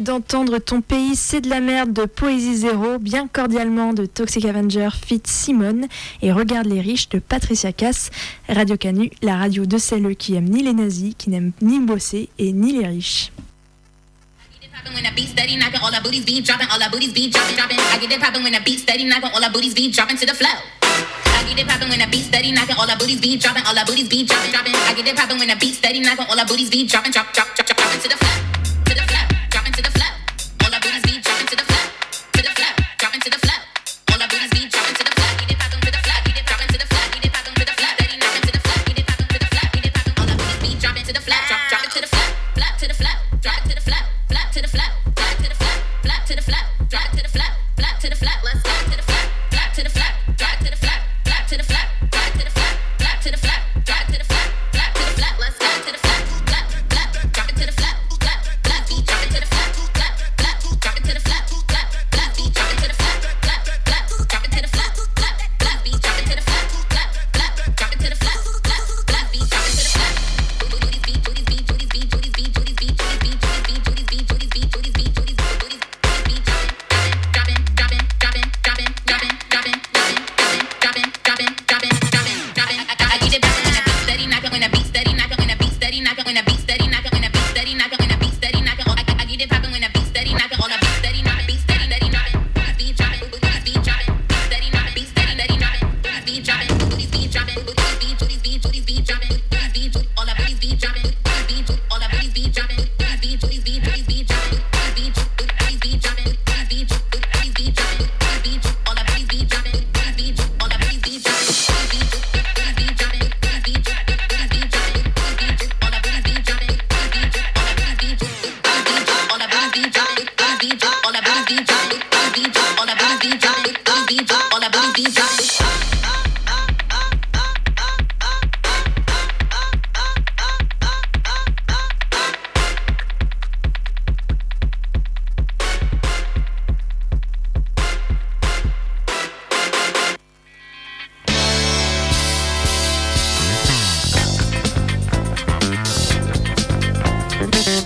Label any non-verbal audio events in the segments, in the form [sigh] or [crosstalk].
d'entendre Ton pays, c'est de la merde de Poésie Zéro, bien cordialement de Toxic Avenger Fit Simone et Regarde les riches de Patricia Cass, Radio Canu, la radio de celles qui aiment ni les nazis, qui n'aiment ni bosser et ni les riches. Bye.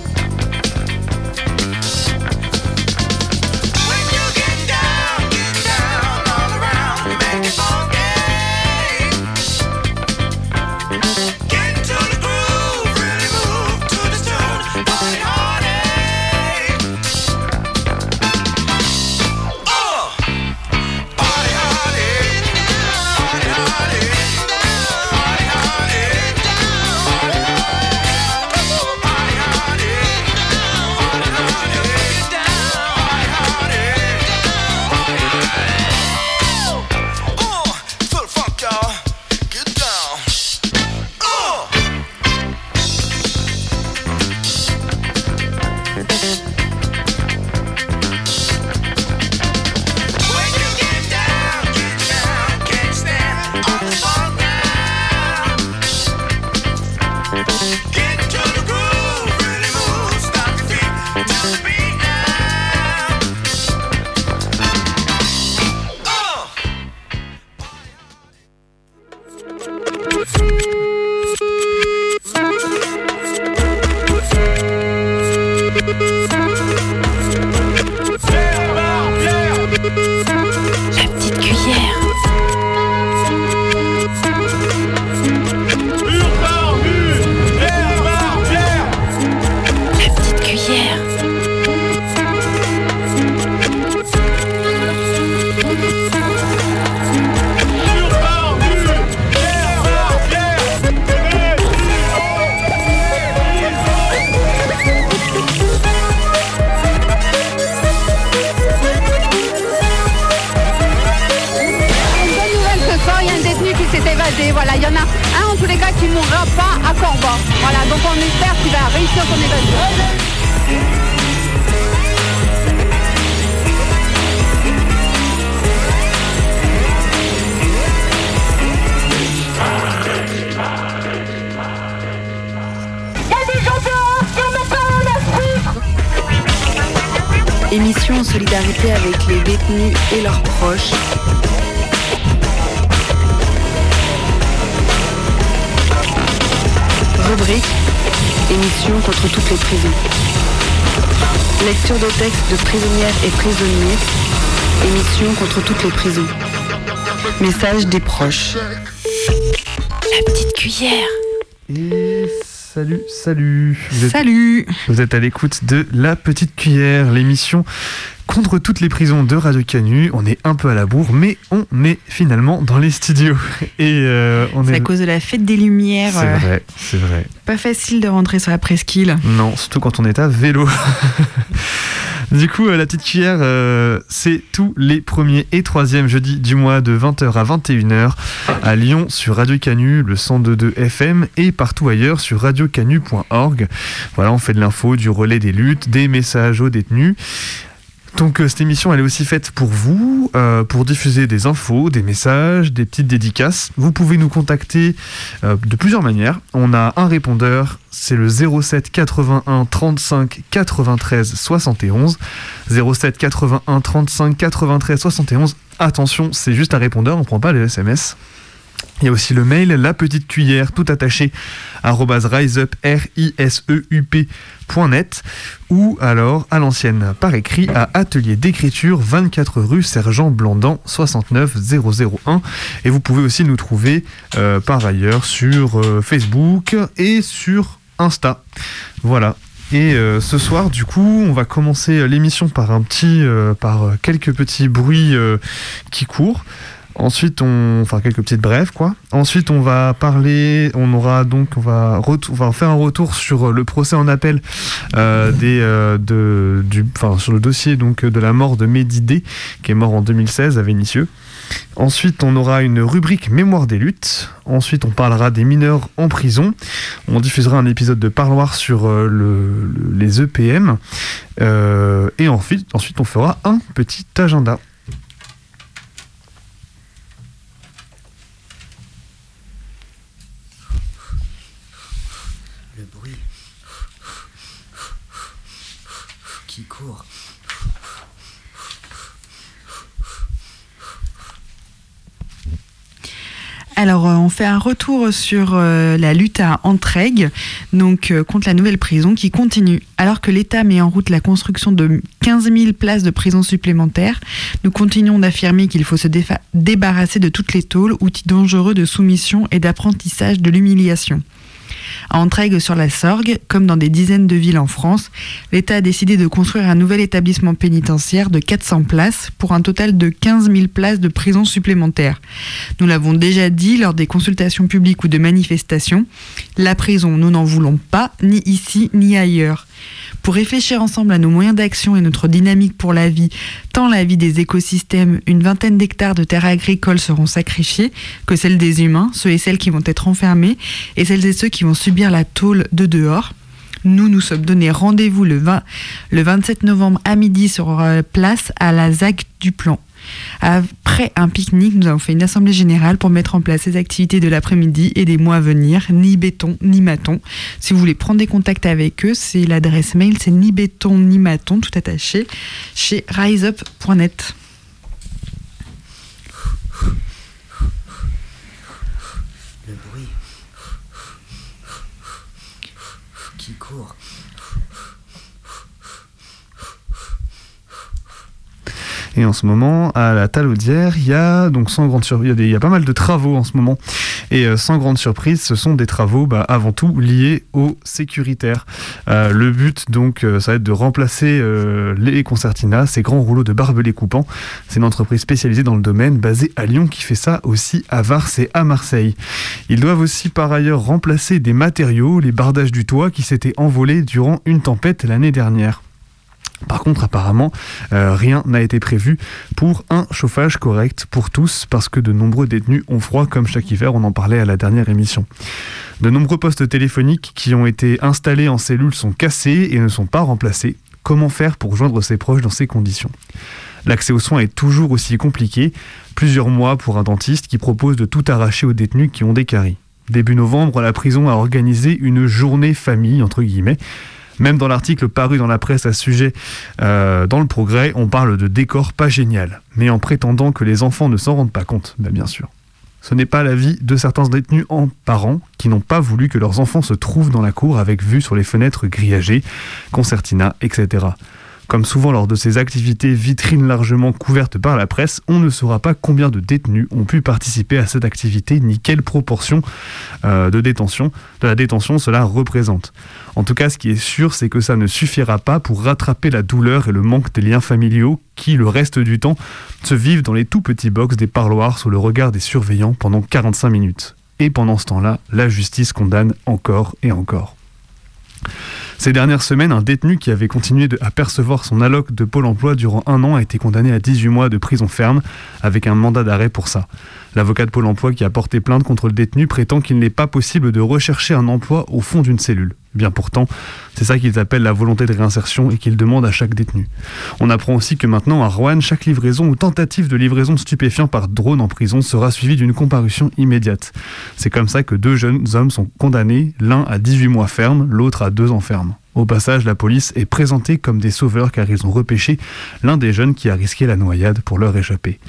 Solidarité avec les détenus et leurs proches. Rubrique Émission contre toutes les prisons. Lecture de textes de prisonnières et prisonniers. Émission contre toutes les prisons. Message des proches. La petite cuillère. Et salut, salut. Vous êtes, Salut vous êtes à l'écoute de La Petite Cuillère, l'émission contre toutes les prisons de Radio Canu. On est un peu à la bourre, mais on est finalement dans les studios. [laughs] Et euh, on C'est est. à cause de la fête des Lumières. C'est euh, vrai, c'est vrai. Pas facile de rentrer sur la presqu'île. Non, surtout quand on est à vélo. [laughs] du coup, euh, la petite cuillère, euh, c'est tous les premiers et troisièmes jeudis du mois de 20h à 21h à Lyon sur Radio Canu, le 102.2 FM et partout ailleurs sur radiocanu.org. Voilà, on fait de l'info, du relais des luttes, des messages aux détenus. Donc euh, cette émission elle est aussi faite pour vous, euh, pour diffuser des infos, des messages, des petites dédicaces. Vous pouvez nous contacter euh, de plusieurs manières. On a un répondeur, c'est le 07 81 35 93 71. 07 81 35 93 71. Attention, c'est juste un répondeur, on prend pas les SMS. Il y a aussi le mail, la petite cuillère, tout attaché, arrobase riseup, R-I-S-E-U-P, point net, ou alors à l'ancienne par écrit à atelier d'écriture 24 rue Sergent Blandan 69 001 et vous pouvez aussi nous trouver euh, par ailleurs sur euh, Facebook et sur Insta. Voilà. Et euh, ce soir du coup on va commencer l'émission par un petit par quelques petits bruits qui courent Ensuite, on, enfin quelques petites brèves quoi. Ensuite, on va parler, on aura donc, on va, faire un retour sur le procès en appel euh, des, euh, de, du, enfin sur le dossier donc de la mort de Mehdi qui est mort en 2016 à Vénissieux. Ensuite, on aura une rubrique Mémoire des luttes. Ensuite, on parlera des mineurs en prison. On diffusera un épisode de parloir sur euh, le- le- les EPM. Euh, et ensuite, ensuite, on fera un petit agenda. Le bruit Alors, euh, on fait un retour sur euh, la lutte à Entraigues, donc euh, contre la nouvelle prison qui continue. Alors que l'État met en route la construction de 15 000 places de prison supplémentaires, nous continuons d'affirmer qu'il faut se débarrasser de toutes les tôles, outils dangereux de soumission et d'apprentissage de l'humiliation. À Entraigues sur la Sorgue, comme dans des dizaines de villes en France, l'État a décidé de construire un nouvel établissement pénitentiaire de 400 places pour un total de 15 000 places de prison supplémentaires. Nous l'avons déjà dit lors des consultations publiques ou de manifestations, la prison, nous n'en voulons pas, ni ici ni ailleurs. Pour réfléchir ensemble à nos moyens d'action et notre dynamique pour la vie, tant la vie des écosystèmes, une vingtaine d'hectares de terres agricoles seront sacrifiés, que celle des humains, ceux et celles qui vont être enfermés, et celles et ceux qui vont subir la tôle de dehors. Nous nous sommes donné rendez-vous le, 20 le 27 novembre à midi sur euh, place à la ZAC du Plan. Après un pique-nique, nous avons fait une assemblée générale pour mettre en place ces activités de l'après-midi et des mois à venir, ni béton ni maton. Si vous voulez prendre des contacts avec eux, c'est l'adresse mail, c'est ni béton ni maton, tout attaché, chez riseup.net. Le bruit qui court. Et en ce moment, à la Talaudière, il y a donc sans grande surprise, il y, a pas mal de travaux en ce moment. Et euh, sans grande surprise, ce sont des travaux bah, avant tout liés au sécuritaire. Euh, le but donc, euh, ça va être de remplacer les concertinas, ces grands rouleaux de barbelés coupants. C'est une entreprise spécialisée dans le domaine, basée à Lyon, qui fait ça aussi à Vars et à Marseille. Ils doivent aussi par ailleurs remplacer des matériaux, les bardages du toit qui s'étaient envolés durant une tempête l'année dernière. Par contre, apparemment, euh, rien n'a été prévu pour un chauffage correct pour tous, parce que de nombreux détenus ont froid, comme chaque hiver, on en parlait à la dernière émission. De nombreux postes téléphoniques qui ont été installés en cellules sont cassés et ne sont pas remplacés. Comment faire pour joindre ses proches dans ces conditions? L'accès aux soins est toujours aussi compliqué, plusieurs mois pour un dentiste qui propose de tout arracher aux détenus qui ont des caries. Début novembre, la prison a organisé une journée famille, entre guillemets. Même dans l'article paru dans la presse à ce sujet, euh, dans le progrès, on parle de décor pas génial, mais en prétendant que les enfants ne s'en rendent pas compte, ben, bien sûr. Ce n'est pas l'avis de certains détenus en parents qui n'ont pas voulu que leurs enfants se trouvent dans la cour avec vue sur les fenêtres grillagées, concertina, etc. Comme souvent lors de ces activités vitrines largement couvertes par la presse, on ne saura pas combien de détenus ont pu participer à cette activité ni quelle proportion euh, de détention, de la détention cela représente. En tout cas, ce qui est sûr, c'est que ça ne suffira pas pour rattraper la douleur et le manque des liens familiaux qui, le reste du temps, se vivent dans les tout petits box des parloirs sous le regard des surveillants pendant 45 minutes. Et pendant ce temps-là, la justice condamne encore et encore. Ces dernières semaines, un détenu qui avait continué à percevoir son alloc de Pôle emploi durant un an a été condamné à 18 mois de prison ferme avec un mandat d'arrêt pour ça. L'avocat de Pôle emploi qui a porté plainte contre le détenu prétend qu'il n'est pas possible de rechercher un emploi au fond d'une cellule. Bien pourtant, c'est ça qu'ils appellent la volonté de réinsertion et qu'ils demandent à chaque détenu. On apprend aussi que maintenant à Rouen, chaque livraison ou tentative de livraison de stupéfiants par drone en prison sera suivie d'une comparution immédiate. C'est comme ça que deux jeunes hommes sont condamnés, l'un à 18 mois ferme, l'autre à 2 ans ferme. Au passage, la police est présentée comme des sauveurs car ils ont repêché l'un des jeunes qui a risqué la noyade pour leur échapper.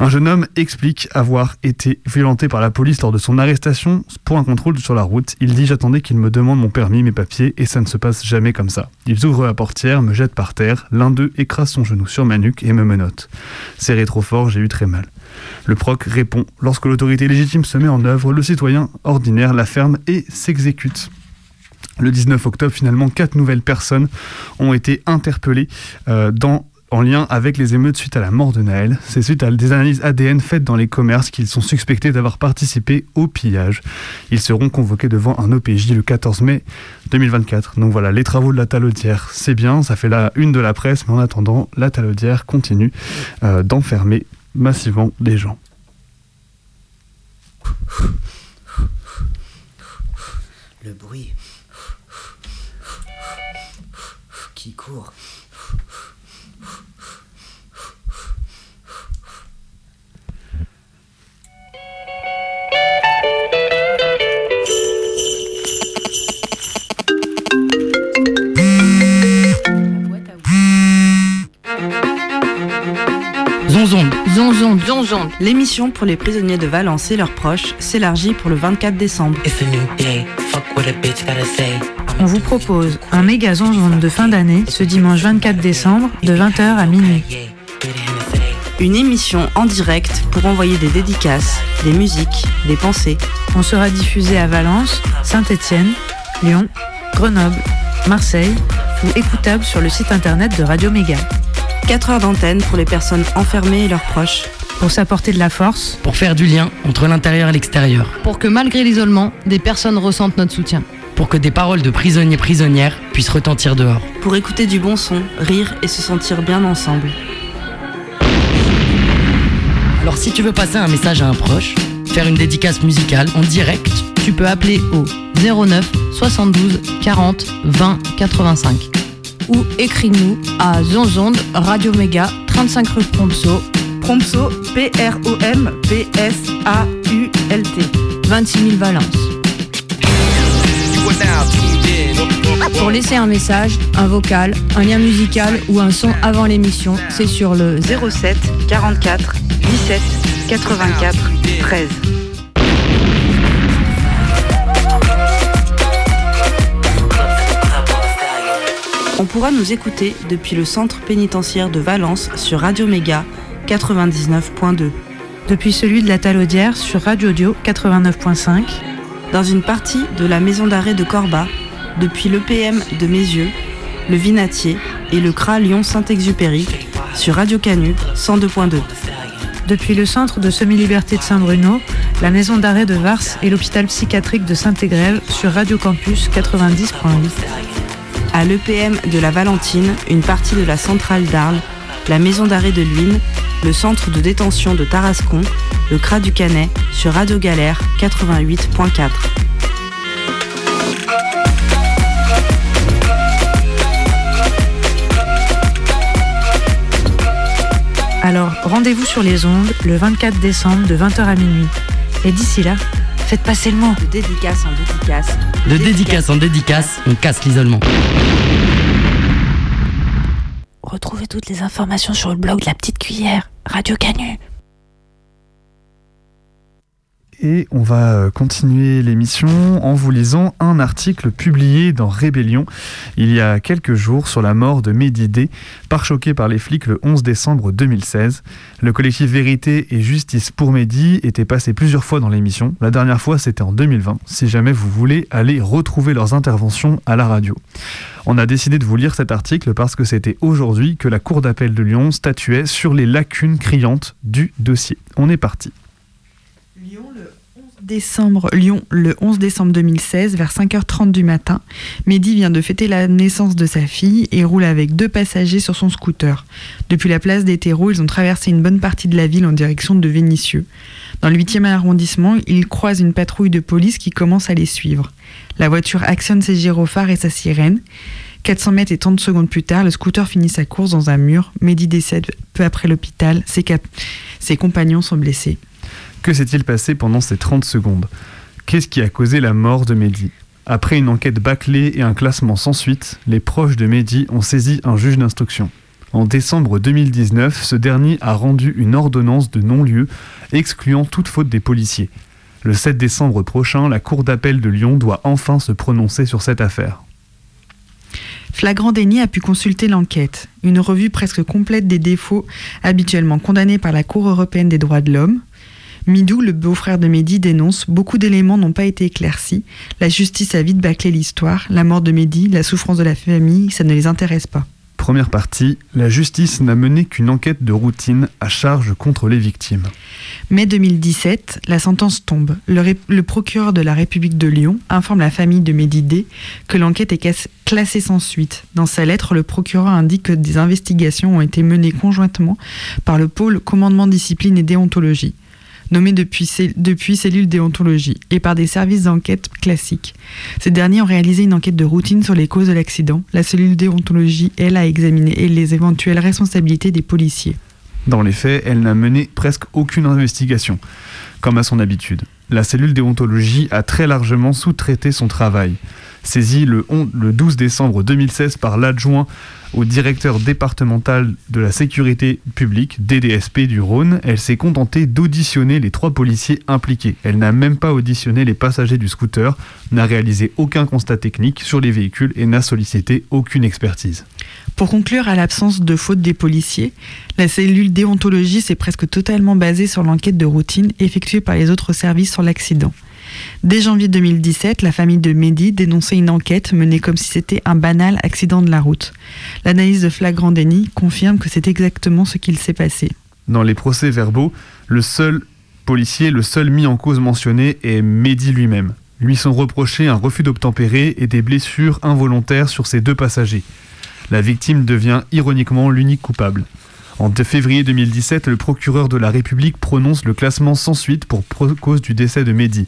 Un jeune homme explique avoir été violenté par la police lors de son arrestation pour un contrôle sur la route. Il dit J'attendais qu'il me demande mon permis, mes papiers, et ça ne se passe jamais comme ça. Ils ouvrent la portière, me jettent par terre, l'un d'eux écrase son genou sur ma nuque et me menotte. Serré trop fort, j'ai eu très mal. Le proc répond Lorsque l'autorité légitime se met en œuvre, le citoyen ordinaire la ferme et s'exécute. Le 19 octobre, finalement, quatre nouvelles personnes ont été interpellées euh, dans en lien avec les émeutes suite à la mort de Naël. C'est suite à des analyses ADN faites dans les commerces qu'ils sont suspectés d'avoir participé au pillage. Ils seront convoqués devant un OPJ le 14 mai 2024. Donc voilà, les travaux de la talaudière, c'est bien, ça fait la une de la presse, mais en attendant, la talaudière continue euh, d'enfermer massivement des gens. Le bruit qui court. Zonzonde. Zonzonde. Zonzonde. L'émission pour les prisonniers de Valence et leurs proches s'élargit pour le 24 décembre. It's a new day. Fuck what a bitch gotta say. On vous propose un méga zonzon de fin d'année ce dimanche 24 décembre de 20h à minuit. Une émission en direct pour envoyer des dédicaces, des musiques, des pensées. On sera diffusé à Valence, Saint-Étienne, Lyon, Grenoble, Marseille ou écoutable sur le site internet de Radio Méga. 4 heures d'antenne pour les personnes enfermées et leurs proches. Pour s'apporter de la force, pour faire du lien entre l'intérieur et l'extérieur, Pour que malgré l'isolement, des personnes ressentent notre soutien. pour que des paroles de prisonniers prisonnières puissent retentir dehors. Pour écouter du bon son, rire et se sentir bien ensemble. Alors si tu veux passer un message à un proche, faire une dédicace musicale en direct, Tu peux appeler au 09 72 40 20 85 ou écris-nous à Zonzonde Radio Méga 35 rue Prompso Prompso, P-R-O-M-P-S-A-U-L-T. 26 000 Valence. Pour laisser un message, un vocal, un lien musical ou un son avant l'émission, c'est sur le 07 44 17 84 13. On pourra nous écouter depuis le centre pénitentiaire de Valence sur Radio Méga 99.2. depuis celui de la Talaudière sur Radio Audio 89.5, Dans une partie de la maison d'arrêt de Corba, depuis l'EPM de Mézieux, le Vinatier et le CRA Lyon-Saint-Exupéry sur Radio Canu 102.2. depuis le centre de semi-liberté de Saint-Bruno, la maison d'arrêt de Vars et l'hôpital psychiatrique de Saint-Égrève sur Radio Campus 90.8. à l'EPM de la Valentine, une partie de la centrale d'Arles, la maison d'arrêt de Luynes, le centre de détention de Tarascon, le CRA du Canet, sur Radio Galère 88.4. Alors, rendez-vous sur les ondes le 24 décembre de 20h à minuit. Et d'ici là, faites passer le mot. De dédicace en dédicace. De dédicace en dédicace, on casse l'isolement. Retrouvez toutes les informations sur le blog de la petite cuillère, Radio Canu. Et on va euh, continuer l'émission en vous lisant un article publié dans Rébellion il y a quelques jours sur la mort de Mehdi D, choqué par les flics le 11 décembre 2016. Le collectif Vérité et Justice pour Mehdi était passé plusieurs fois dans l'émission. La dernière fois, c'était en 2020, si jamais vous voulez aller retrouver leurs interventions à la radio. On a décidé de vous lire cet article parce que c'était aujourd'hui que la Cour d'appel de Lyon statuait sur les lacunes criantes du dossier. On est parti décembre, Lyon, le 11 décembre 2016, vers 5h30 du matin, Mehdi vient de fêter la naissance de sa fille et roule avec deux passagers sur son scooter. Depuis la place des terreaux, ils ont traversé une bonne partie de la ville en direction de Vénissieux. Dans le 8e arrondissement, ils croisent une patrouille de police qui commence à les suivre. La voiture actionne ses gyrophares et sa sirène. 400 mètres et 30 secondes plus tard, le scooter finit sa course dans un mur. Mehdi décède peu après l'hôpital. Ses, ses compagnons sont blessés. Que s'est-il passé pendant ces 30 secondes? Qu'est-ce qui a causé la mort de Mehdi? Après une enquête bâclée et un classement sans suite, les proches de Mehdi ont saisi un juge d'instruction. En décembre 2019, ce dernier a rendu une ordonnance de non-lieu excluant toute faute des policiers. Le 7 décembre prochain, la Cour d'appel de Lyon doit enfin se prononcer sur cette affaire. Flagrant déni a pu consulter l'enquête, une revue presque complète des défauts habituellement condamnés par la Cour européenne des droits de l'homme, Midou, le beau-frère de Mehdi, dénonce Beaucoup d'éléments n'ont pas été éclaircis. La justice a vite bâclé l'histoire. La mort de Mehdi, la souffrance de la famille, ça ne les intéresse pas. Première partie, la justice n'a mené qu'une enquête de routine à charge contre les victimes. Mai 2017, la sentence tombe. Le, procureur de la République de Lyon informe la famille de Mehdi D que l'enquête est classée sans suite. Dans sa lettre, le procureur indique que des investigations ont été menées conjointement par le pôle commandement discipline et déontologie nommés depuis, depuis cellule déontologie, et par des services d'enquête classiques. Ces derniers ont réalisé une enquête de routine sur les causes de l'accident. La cellule déontologie, elle, a examiné les éventuelles responsabilités des policiers. Dans les faits, elle n'a mené presque aucune investigation, comme à son habitude. La cellule déontologie a très largement sous-traité son travail. Saisie le, le 12 décembre 2016 par l'adjoint au directeur départemental de la sécurité publique, DDSP du Rhône, elle s'est contentée d'auditionner les trois policiers impliqués. Elle n'a même pas auditionné les passagers du scooter, n'a réalisé aucun constat technique sur les véhicules et n'a sollicité aucune expertise. Pour conclure, à l'absence de faute des policiers, la cellule déontologie s'est presque totalement basée sur l'enquête de routine effectuée par les autres services sur l'accident. Dès janvier 2017, la famille de Mehdi dénonçait une enquête menée comme si c'était un banal accident de la route. L'analyse de flagrant déni confirme que c'est exactement ce qu'il s'est passé. Dans les procès verbaux, le seul policier, le seul mis en cause mentionné est Mehdi lui-même. Lui sont reprochés un refus d'obtempérer et des blessures involontaires sur ses deux passagers. La victime devient ironiquement l'unique coupable. En février 2017, le procureur de la République prononce le classement sans suite pour cause du décès de Mehdi.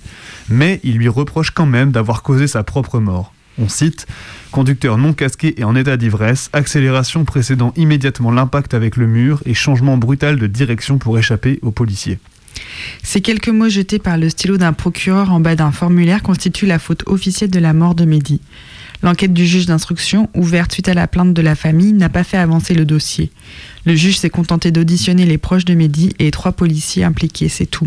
Mais il lui reproche quand même d'avoir causé sa propre mort. On cite Conducteur non casqué et en état d'ivresse, accélération précédant immédiatement l'impact avec le mur et changement brutal de direction pour échapper aux policiers. Ces quelques mots jetés par le stylo d'un procureur en bas d'un formulaire constituent la faute officielle de la mort de Mehdi. L'enquête du juge d'instruction, ouverte suite à la plainte de la famille, n'a pas fait avancer le dossier. Le juge s'est contenté d'auditionner les proches de Mehdi et trois policiers impliqués, c'est tout.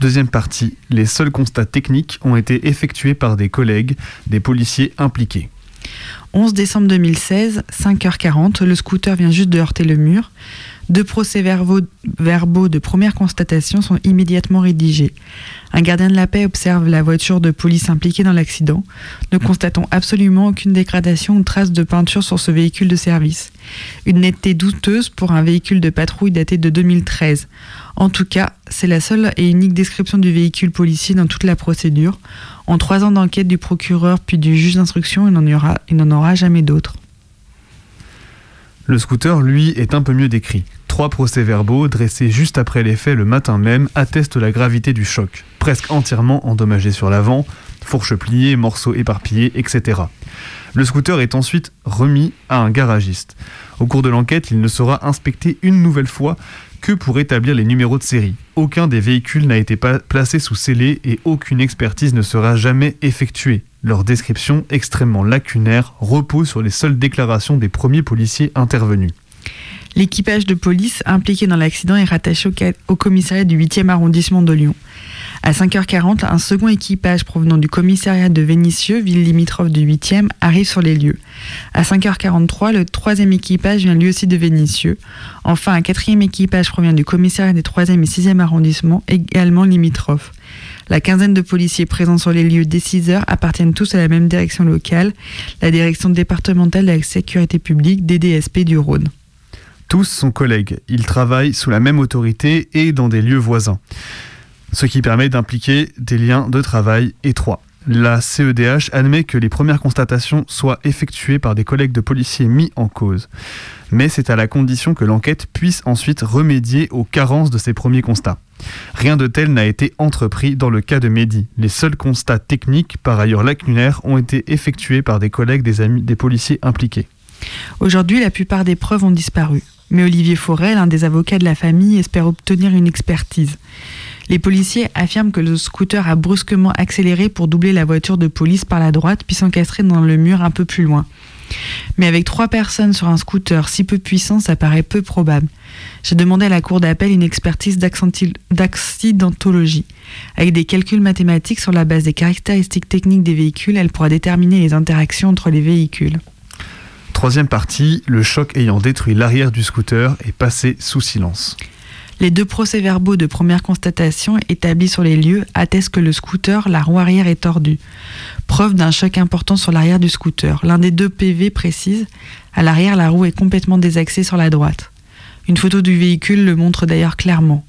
Deuxième partie, les seuls constats techniques ont été effectués par des collègues, des policiers impliqués. 11 décembre 2016, 5h40, le scooter vient juste de heurter le mur. Deux procès-verbaux de première constatation sont immédiatement rédigés. Un gardien de la paix observe la voiture de police impliquée dans l'accident. Ne constatons absolument aucune dégradation ou trace de peinture sur ce véhicule de service. Une netteté douteuse pour un véhicule de patrouille daté de 2013. En tout cas, c'est la seule et unique description du véhicule policier dans toute la procédure. En trois ans d'enquête du procureur puis du juge d'instruction, il n'en aura- aura jamais d'autres. Le scooter, lui, est un peu mieux décrit. Trois procès-verbaux dressés juste après les faits le matin même attestent la gravité du choc. Presque entièrement endommagé sur l'avant, fourche pliée, morceaux éparpillés, etc. Le scooter est ensuite remis à un garagiste. Au cours de l'enquête, il ne sera inspecté une nouvelle fois que pour établir les numéros de série. Aucun des véhicules n'a été placé sous scellé et aucune expertise ne sera jamais effectuée. Leur description, extrêmement lacunaire, repose sur les seules déclarations des premiers policiers intervenus. L'équipage de police impliqué dans l'accident est rattaché au, commissariat du 8e arrondissement de Lyon. À 5h40, un second équipage provenant du commissariat de Vénissieux, ville limitrophe du 8e, arrive sur les lieux. À 5h43, le troisième équipage vient lui aussi de Vénissieux. Enfin, un quatrième équipage provient du commissariat des 3e et 6e arrondissements, également limitrophes. La quinzaine de policiers présents sur les lieux dès 6 heures appartiennent tous à la même direction locale, la direction départementale de la sécurité publique, DDSP du Rhône. Tous sont collègues, ils travaillent sous la même autorité et dans des lieux voisins, ce qui permet d'impliquer des liens de travail étroits. La CEDH admet que les premières constatations soient effectuées par des collègues de policiers mis en cause, mais c'est à la condition que l'enquête puisse ensuite remédier aux carences de ces premiers constats. Rien de tel n'a été entrepris dans le cas de Mehdi. Les seuls constats techniques, par ailleurs lacunaires, ont été effectués par des collègues des amis des policiers impliqués. Aujourd'hui, la plupart des preuves ont disparu. Mais Olivier Forel, un des avocats de la famille, espère obtenir une expertise. Les policiers affirment que le scooter a brusquement accéléré pour doubler la voiture de police par la droite puis s'encastrer dans le mur un peu plus loin. Mais avec trois personnes sur un scooter si peu puissant, ça paraît peu probable. J'ai demandé à la cour d'appel une expertise d'accidentologie. Avec des calculs mathématiques sur la base des caractéristiques techniques des véhicules, elle pourra déterminer les interactions entre les véhicules. Troisième partie, le choc ayant détruit l'arrière du scooter est passé sous silence. Les deux procès-verbaux de première constatation établis sur les lieux attestent que le scooter, la roue arrière est tordue. Preuve d'un choc important sur l'arrière du scooter. L'un des deux PV précise à l'arrière, la roue est complètement désaxée sur la droite. Une photo du véhicule le montre d'ailleurs clairement.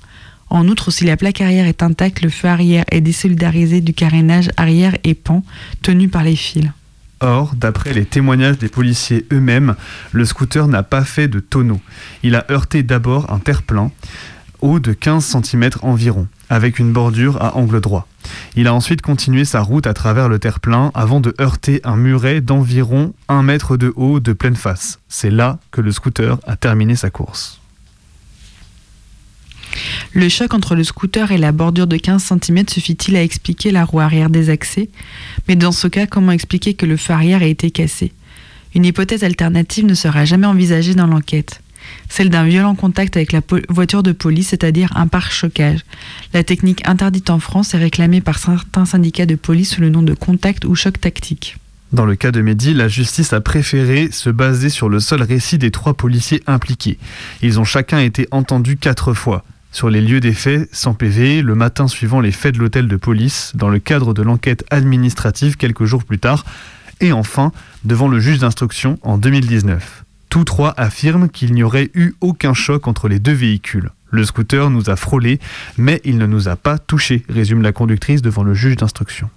En outre, si la plaque arrière est intacte, le feu arrière est désolidarisé du carénage arrière et pan tenu par les fils. Or, d'après les témoignages des policiers eux-mêmes, le scooter n'a pas fait de tonneau. Il a heurté d'abord un terre-plein, haut de 15 cm environ, avec une bordure à angle droit. Il a ensuite continué sa route à travers le terre-plein avant de heurter un muret d'environ 1 mètre de haut de pleine face. C'est là que le scooter a terminé sa course. Le choc entre le scooter et la bordure de 15 cm suffit-il à expliquer la roue arrière désaxée Mais dans ce cas, comment expliquer que le feu arrière ait été cassé? Une hypothèse alternative ne sera jamais envisagée dans l'enquête. Celle d'un violent contact avec la voiture de police, c'est-à-dire un pare-chocage. La technique interdite en France est réclamée par certains syndicats de police sous le nom de contact ou choc tactique. Dans le cas de Mehdi, la justice a préféré se baser sur le seul récit des trois policiers impliqués. Ils ont chacun été entendus quatre fois. Sur les lieux des faits, sans PV, le matin suivant les faits de l'hôtel de police, dans le cadre de l'enquête administrative quelques jours plus tard, et enfin devant le juge d'instruction en 2019. Tous trois affirment qu'il n'y aurait eu aucun choc entre les deux véhicules. Le scooter nous a frôlés, mais il ne nous a pas touchés, résume la conductrice devant le juge d'instruction.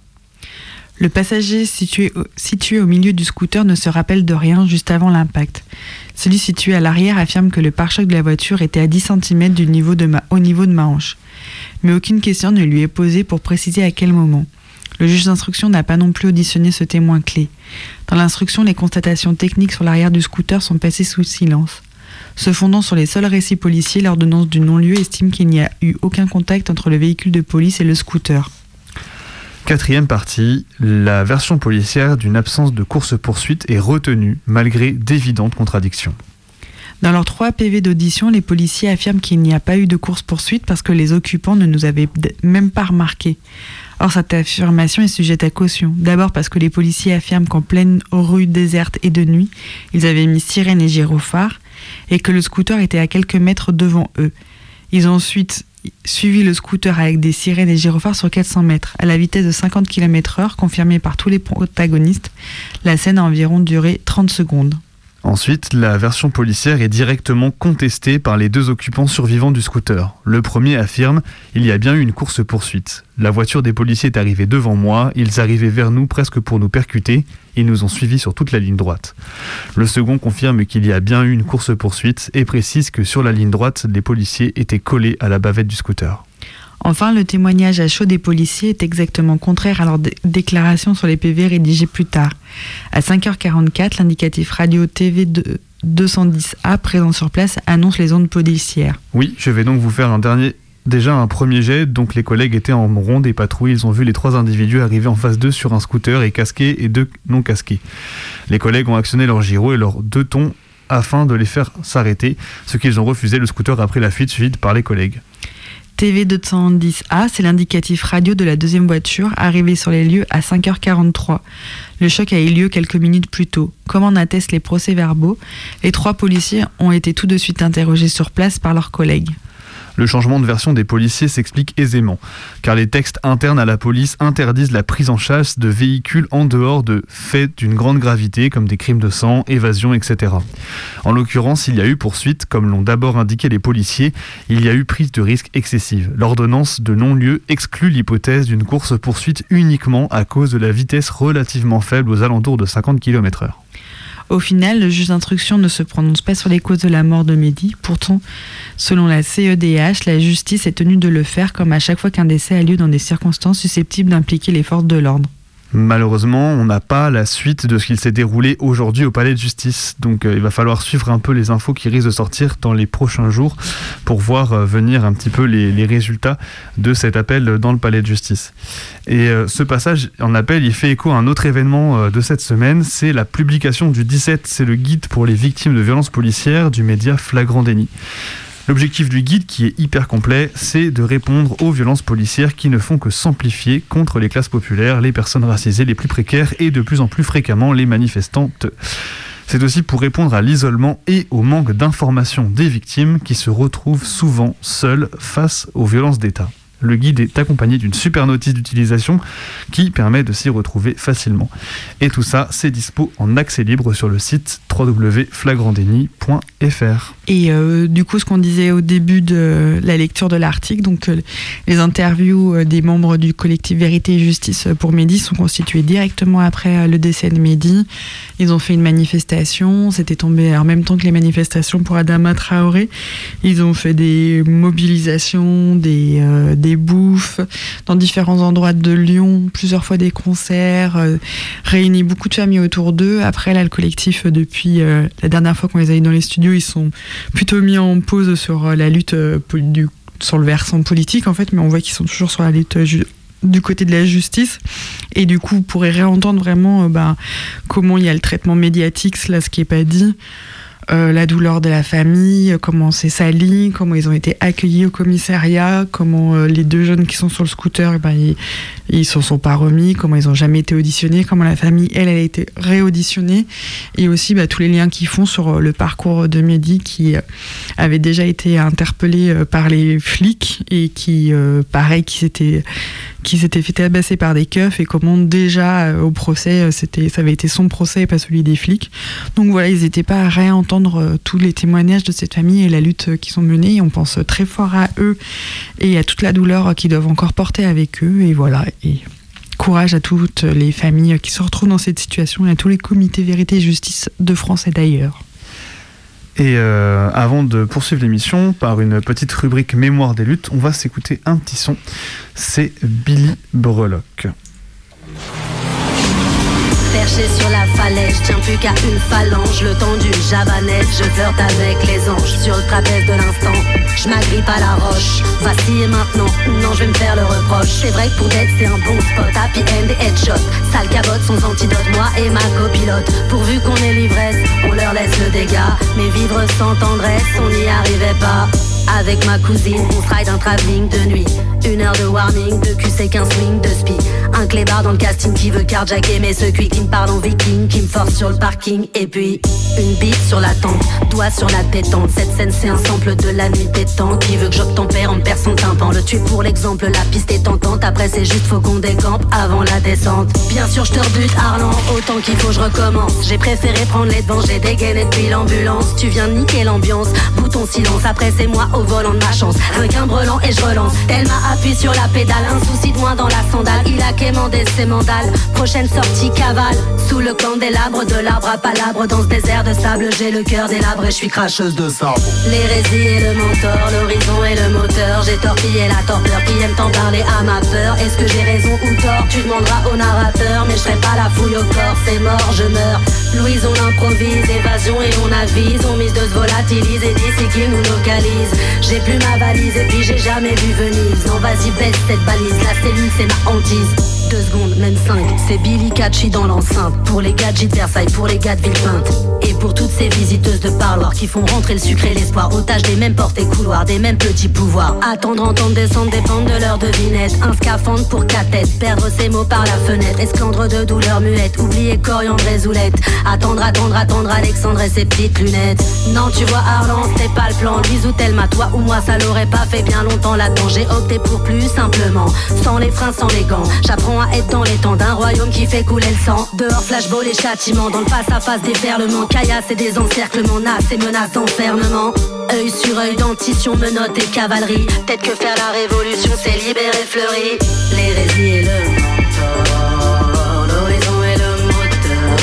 Le passager situé au, milieu du scooter ne se rappelle de rien juste avant l'impact. Celui situé à l'arrière affirme que le pare-choc de la voiture était à 10 cm du niveau au niveau de ma hanche. Mais aucune question ne lui est posée pour préciser à quel moment. Le juge d'instruction n'a pas non plus auditionné ce témoin clé. Dans l'instruction, les constatations techniques sur l'arrière du scooter sont passées sous silence. Se fondant sur les seuls récits policiers, l'ordonnance du non-lieu estime qu'il n'y a eu aucun contact entre le véhicule de police et le scooter. Quatrième partie, la version policière d'une absence de course-poursuite est retenue malgré d'évidentes contradictions. Dans leurs trois PV d'audition, les policiers affirment qu'il n'y a pas eu de course-poursuite parce que les occupants ne nous avaient même pas remarqués. Or, cette affirmation est sujette à caution. D'abord parce que les policiers affirment qu'en pleine rue déserte et de nuit, ils avaient mis sirène et gyrophare et que le scooter était à quelques mètres devant eux. Ils ont ensuite suivi le scooter avec des sirènes et gyrophares sur 400 mètres, à la vitesse de 50 km/h, confirmée par tous les protagonistes. La scène a environ duré 30 secondes. Ensuite, la version policière est directement contestée par les deux occupants survivants du scooter. Le premier affirme Il y a bien eu une course-poursuite. La voiture des policiers est arrivée devant moi, ils arrivaient vers nous presque pour nous percuter, ils nous ont suivis sur toute la ligne droite. Le second confirme qu'il y a bien eu une course-poursuite et précise que sur la ligne droite, les policiers étaient collés à la bavette du scooter. Enfin, le témoignage à chaud des policiers est exactement contraire à leur dé- déclaration sur les PV rédigés plus tard. À 5h44, l'indicatif radio TV de 210A présent sur place annonce les ondes policières. Oui, je vais donc vous faire un dernier. Déjà un premier jet, donc les collègues étaient en ronde et patrouille, ils ont vu les trois individus arriver en face d'eux sur un scooter et casqués et deux non casqués. Les collègues ont actionné leur gyro et leurs deux tons afin de les faire s'arrêter, ce qu'ils ont refusé, le scooter a pris la fuite suivie par les collègues. TV 210A, c'est l'indicatif radio de la deuxième voiture arrivée sur les lieux à 5h43. Le choc a eu lieu quelques minutes plus tôt. Comme en attestent les procès-verbaux, les trois policiers ont été tout de suite interrogés sur place par leurs collègues. Le changement de version des policiers s'explique aisément, car les textes internes à la police interdisent la prise en chasse de véhicules en dehors de faits d'une grande gravité, comme des crimes de sang, évasion, etc. En l'occurrence, il y a eu poursuite, comme l'ont d'abord indiqué les policiers, il y a eu prise de risque excessive. L'ordonnance de non-lieu exclut l'hypothèse d'une course-poursuite uniquement à cause de la vitesse relativement faible aux alentours de 50 km/h. Au final, le juge d'instruction ne se prononce pas sur les causes de la mort de Mehdi. Pourtant, selon la CEDH, la justice est tenue de le faire comme à chaque fois qu'un décès a lieu dans des circonstances susceptibles d'impliquer les forces de l'ordre. Malheureusement, on n'a pas la suite de ce qu'il s'est déroulé aujourd'hui au palais de justice. Donc euh, il va falloir suivre un peu les infos qui risquent de sortir dans les prochains jours pour voir euh, venir un petit peu les, résultats de cet appel dans le palais de justice. Et euh, ce passage en appel, il fait écho à un autre événement euh, de cette semaine, c'est la publication du 17, c'est le guide pour les victimes de violences policières du média Flagrant Déni. L'objectif du guide, qui est hyper complet, c'est de répondre aux violences policières qui ne font que s'amplifier contre les classes populaires, les personnes racisées les plus précaires et de plus en plus fréquemment les manifestantes. C'est aussi pour répondre à l'isolement et au manque d'information des victimes qui se retrouvent souvent seules face aux violences d'État. Le guide est accompagné d'une super notice d'utilisation qui permet de s'y retrouver facilement. Et tout ça, c'est dispo en accès libre sur le site www.flagrandéni.fr. Et euh, du coup, ce qu'on disait au début de la lecture de l'article, donc euh, les interviews euh, des membres du collectif Vérité et Justice pour Mehdi sont constituées directement après le décès de Mehdi. Ils ont fait une manifestation, c'était tombé en même temps que les manifestations pour Adama Traoré. Ils ont fait des mobilisations, des, des bouffes dans différents endroits de Lyon, plusieurs fois des concerts, euh, réuni beaucoup de familles autour d'eux. Après, là, le collectif, euh, depuis euh, la dernière fois qu'on les a eu dans les studios, ils sont plutôt mis en pause sur euh, la lutte sur le versant politique en fait, mais on voit qu'ils sont toujours sur la lutte du côté de la justice et du coup vous pourrez réentendre vraiment ben, comment il y a le traitement médiatique là ce qui est pas dit la douleur de la famille, euh, comment c'est sali, comment ils ont été accueillis au commissariat, comment euh, les deux jeunes qui sont sur le scooter, eh ben, ils, ils s'en sont pas remis, comment ils ont jamais été auditionnés, comment la famille, elle, elle a été réauditionnée, et aussi bah, tous les liens qu'ils font sur euh, le parcours de Mehdi qui euh, avait déjà été interpellé euh, par les flics et qui, euh, pareil, qui s'était qui s'était fait tabasser par des keufs et comment déjà euh, au procès, euh, c'était, ça avait été son procès et pas celui des flics. Donc voilà, ils n'étaient pas à réentendre euh, tous les témoignages de cette famille et la lutte euh, qu'ils ont menée. Et on pense très fort à eux et à toute la douleur qu'ils doivent encore porter avec eux. Et voilà. Et courage à toutes les familles qui se retrouvent dans cette situation et à tous les comités vérité et justice de France et d'ailleurs. Et euh, avant de poursuivre l'émission par une petite rubrique mémoire des luttes, on va s'écouter un petit son. C'est Billy Breloque. Perché sur la falaise, tiens plus qu'à une phalange Le temps du javanaise, je flirte avec les anges Sur le trapèze de l'instant, je m'agrippe à la roche. Vaciller maintenant, non je vais me faire le reproche. C'est vrai que pour d'être c'est un bon spot. Happy end et headshot, sale cabotte sans antidote. Moi et ma copilote, pourvu qu'on ait l'ivresse On leur laisse le dégât, mais vivre sans tendresse On n'y arrivait pas avec ma cousine, on se un travelling de nuit. Une heure de warning, de QC 15 swing de spi. Un clébard dans le casting qui veut carjacker, mais ce qui me parle en viking. qui me force sur le parking. Et puis, une bite sur la tente, doigt sur la détente. Cette scène, c'est un sample de la nuit détente. Qui veut que j'obtempère en perd son tympan. Le tue pour l'exemple, la piste est tentante. Après, c'est juste faut qu'on décampe avant la descente. Bien sûr, je te rebute, Arlan, autant qu'il faut, je recommence. J'ai préféré prendre les devants, j'ai dégainé depuis l'ambulance. Tu viens niquer l'ambiance, bouton silence. Après, c'est moi au volant de ma chance. Requin brelant et je relance. Elle m'a appuyé sur la pédale, un souci de moins dans la sandale. Il a quémandé ses mandales. Prochaine sortie, cavale. Sous le candélabre de l'arbre à palabre. Dans ce désert de sable, j'ai le cœur délabré, je suis cracheuse de sable. L'hérésie et le mentor, l'horizon et le moteur. J'ai torpillé la torpeur qui aime t'en parler à ma peur. Est-ce que j'ai raison ou tort? Tu demanderas au narrateur, mais je serai pas la fouille au corps. C'est mort, je meurs. Louise, on improvise, évasion et on avise. On mise de se volatilise et d'ici qu'il nous localise? J'ai plus ma valise et puis j'ai jamais vu Venise. Non, vas-y, baisse cette balise. La cellule, c'est ma hantise. Secondes, même cinq. C'est Billy Catchy dans l'enceinte. Pour les gadgets de Versailles, pour les gars de Villepinte. Et pour toutes ces visiteuses de parloir qui font rentrer le sucre et l'espoir. Otage des mêmes portes et couloirs, des mêmes petits pouvoirs. Attendre, entendre, descendre, dépendre de leur devinette. Un scaphandre pour quatre têtes. Perdre ses mots par la fenêtre. Esclandre de douleur muette. Oublier coriandre et zoulette. Attendre, attendre, attendre Alexandre et ses petites lunettes. Non, tu vois, Arlan, c'était pas le plan. Louise ou Thelma, toi ou moi, ça l'aurait pas fait bien longtemps là-dedans. J'ai opté pour plus simplement. Sans les freins, sans les gants. J'apprends à être dans les temps d'un royaume qui fait couler le sang. Dehors, flashball et châtiment. Dans le face-à-face, déferlement. Caillasse et des encerclements. Nas et menaces d'enfermement. Œil sur œil, dentition, menottes et cavalerie. Peut-être que faire la révolution, c'est libérer Fleury. L'hérésie et le mentor. L'horizon et le moteur.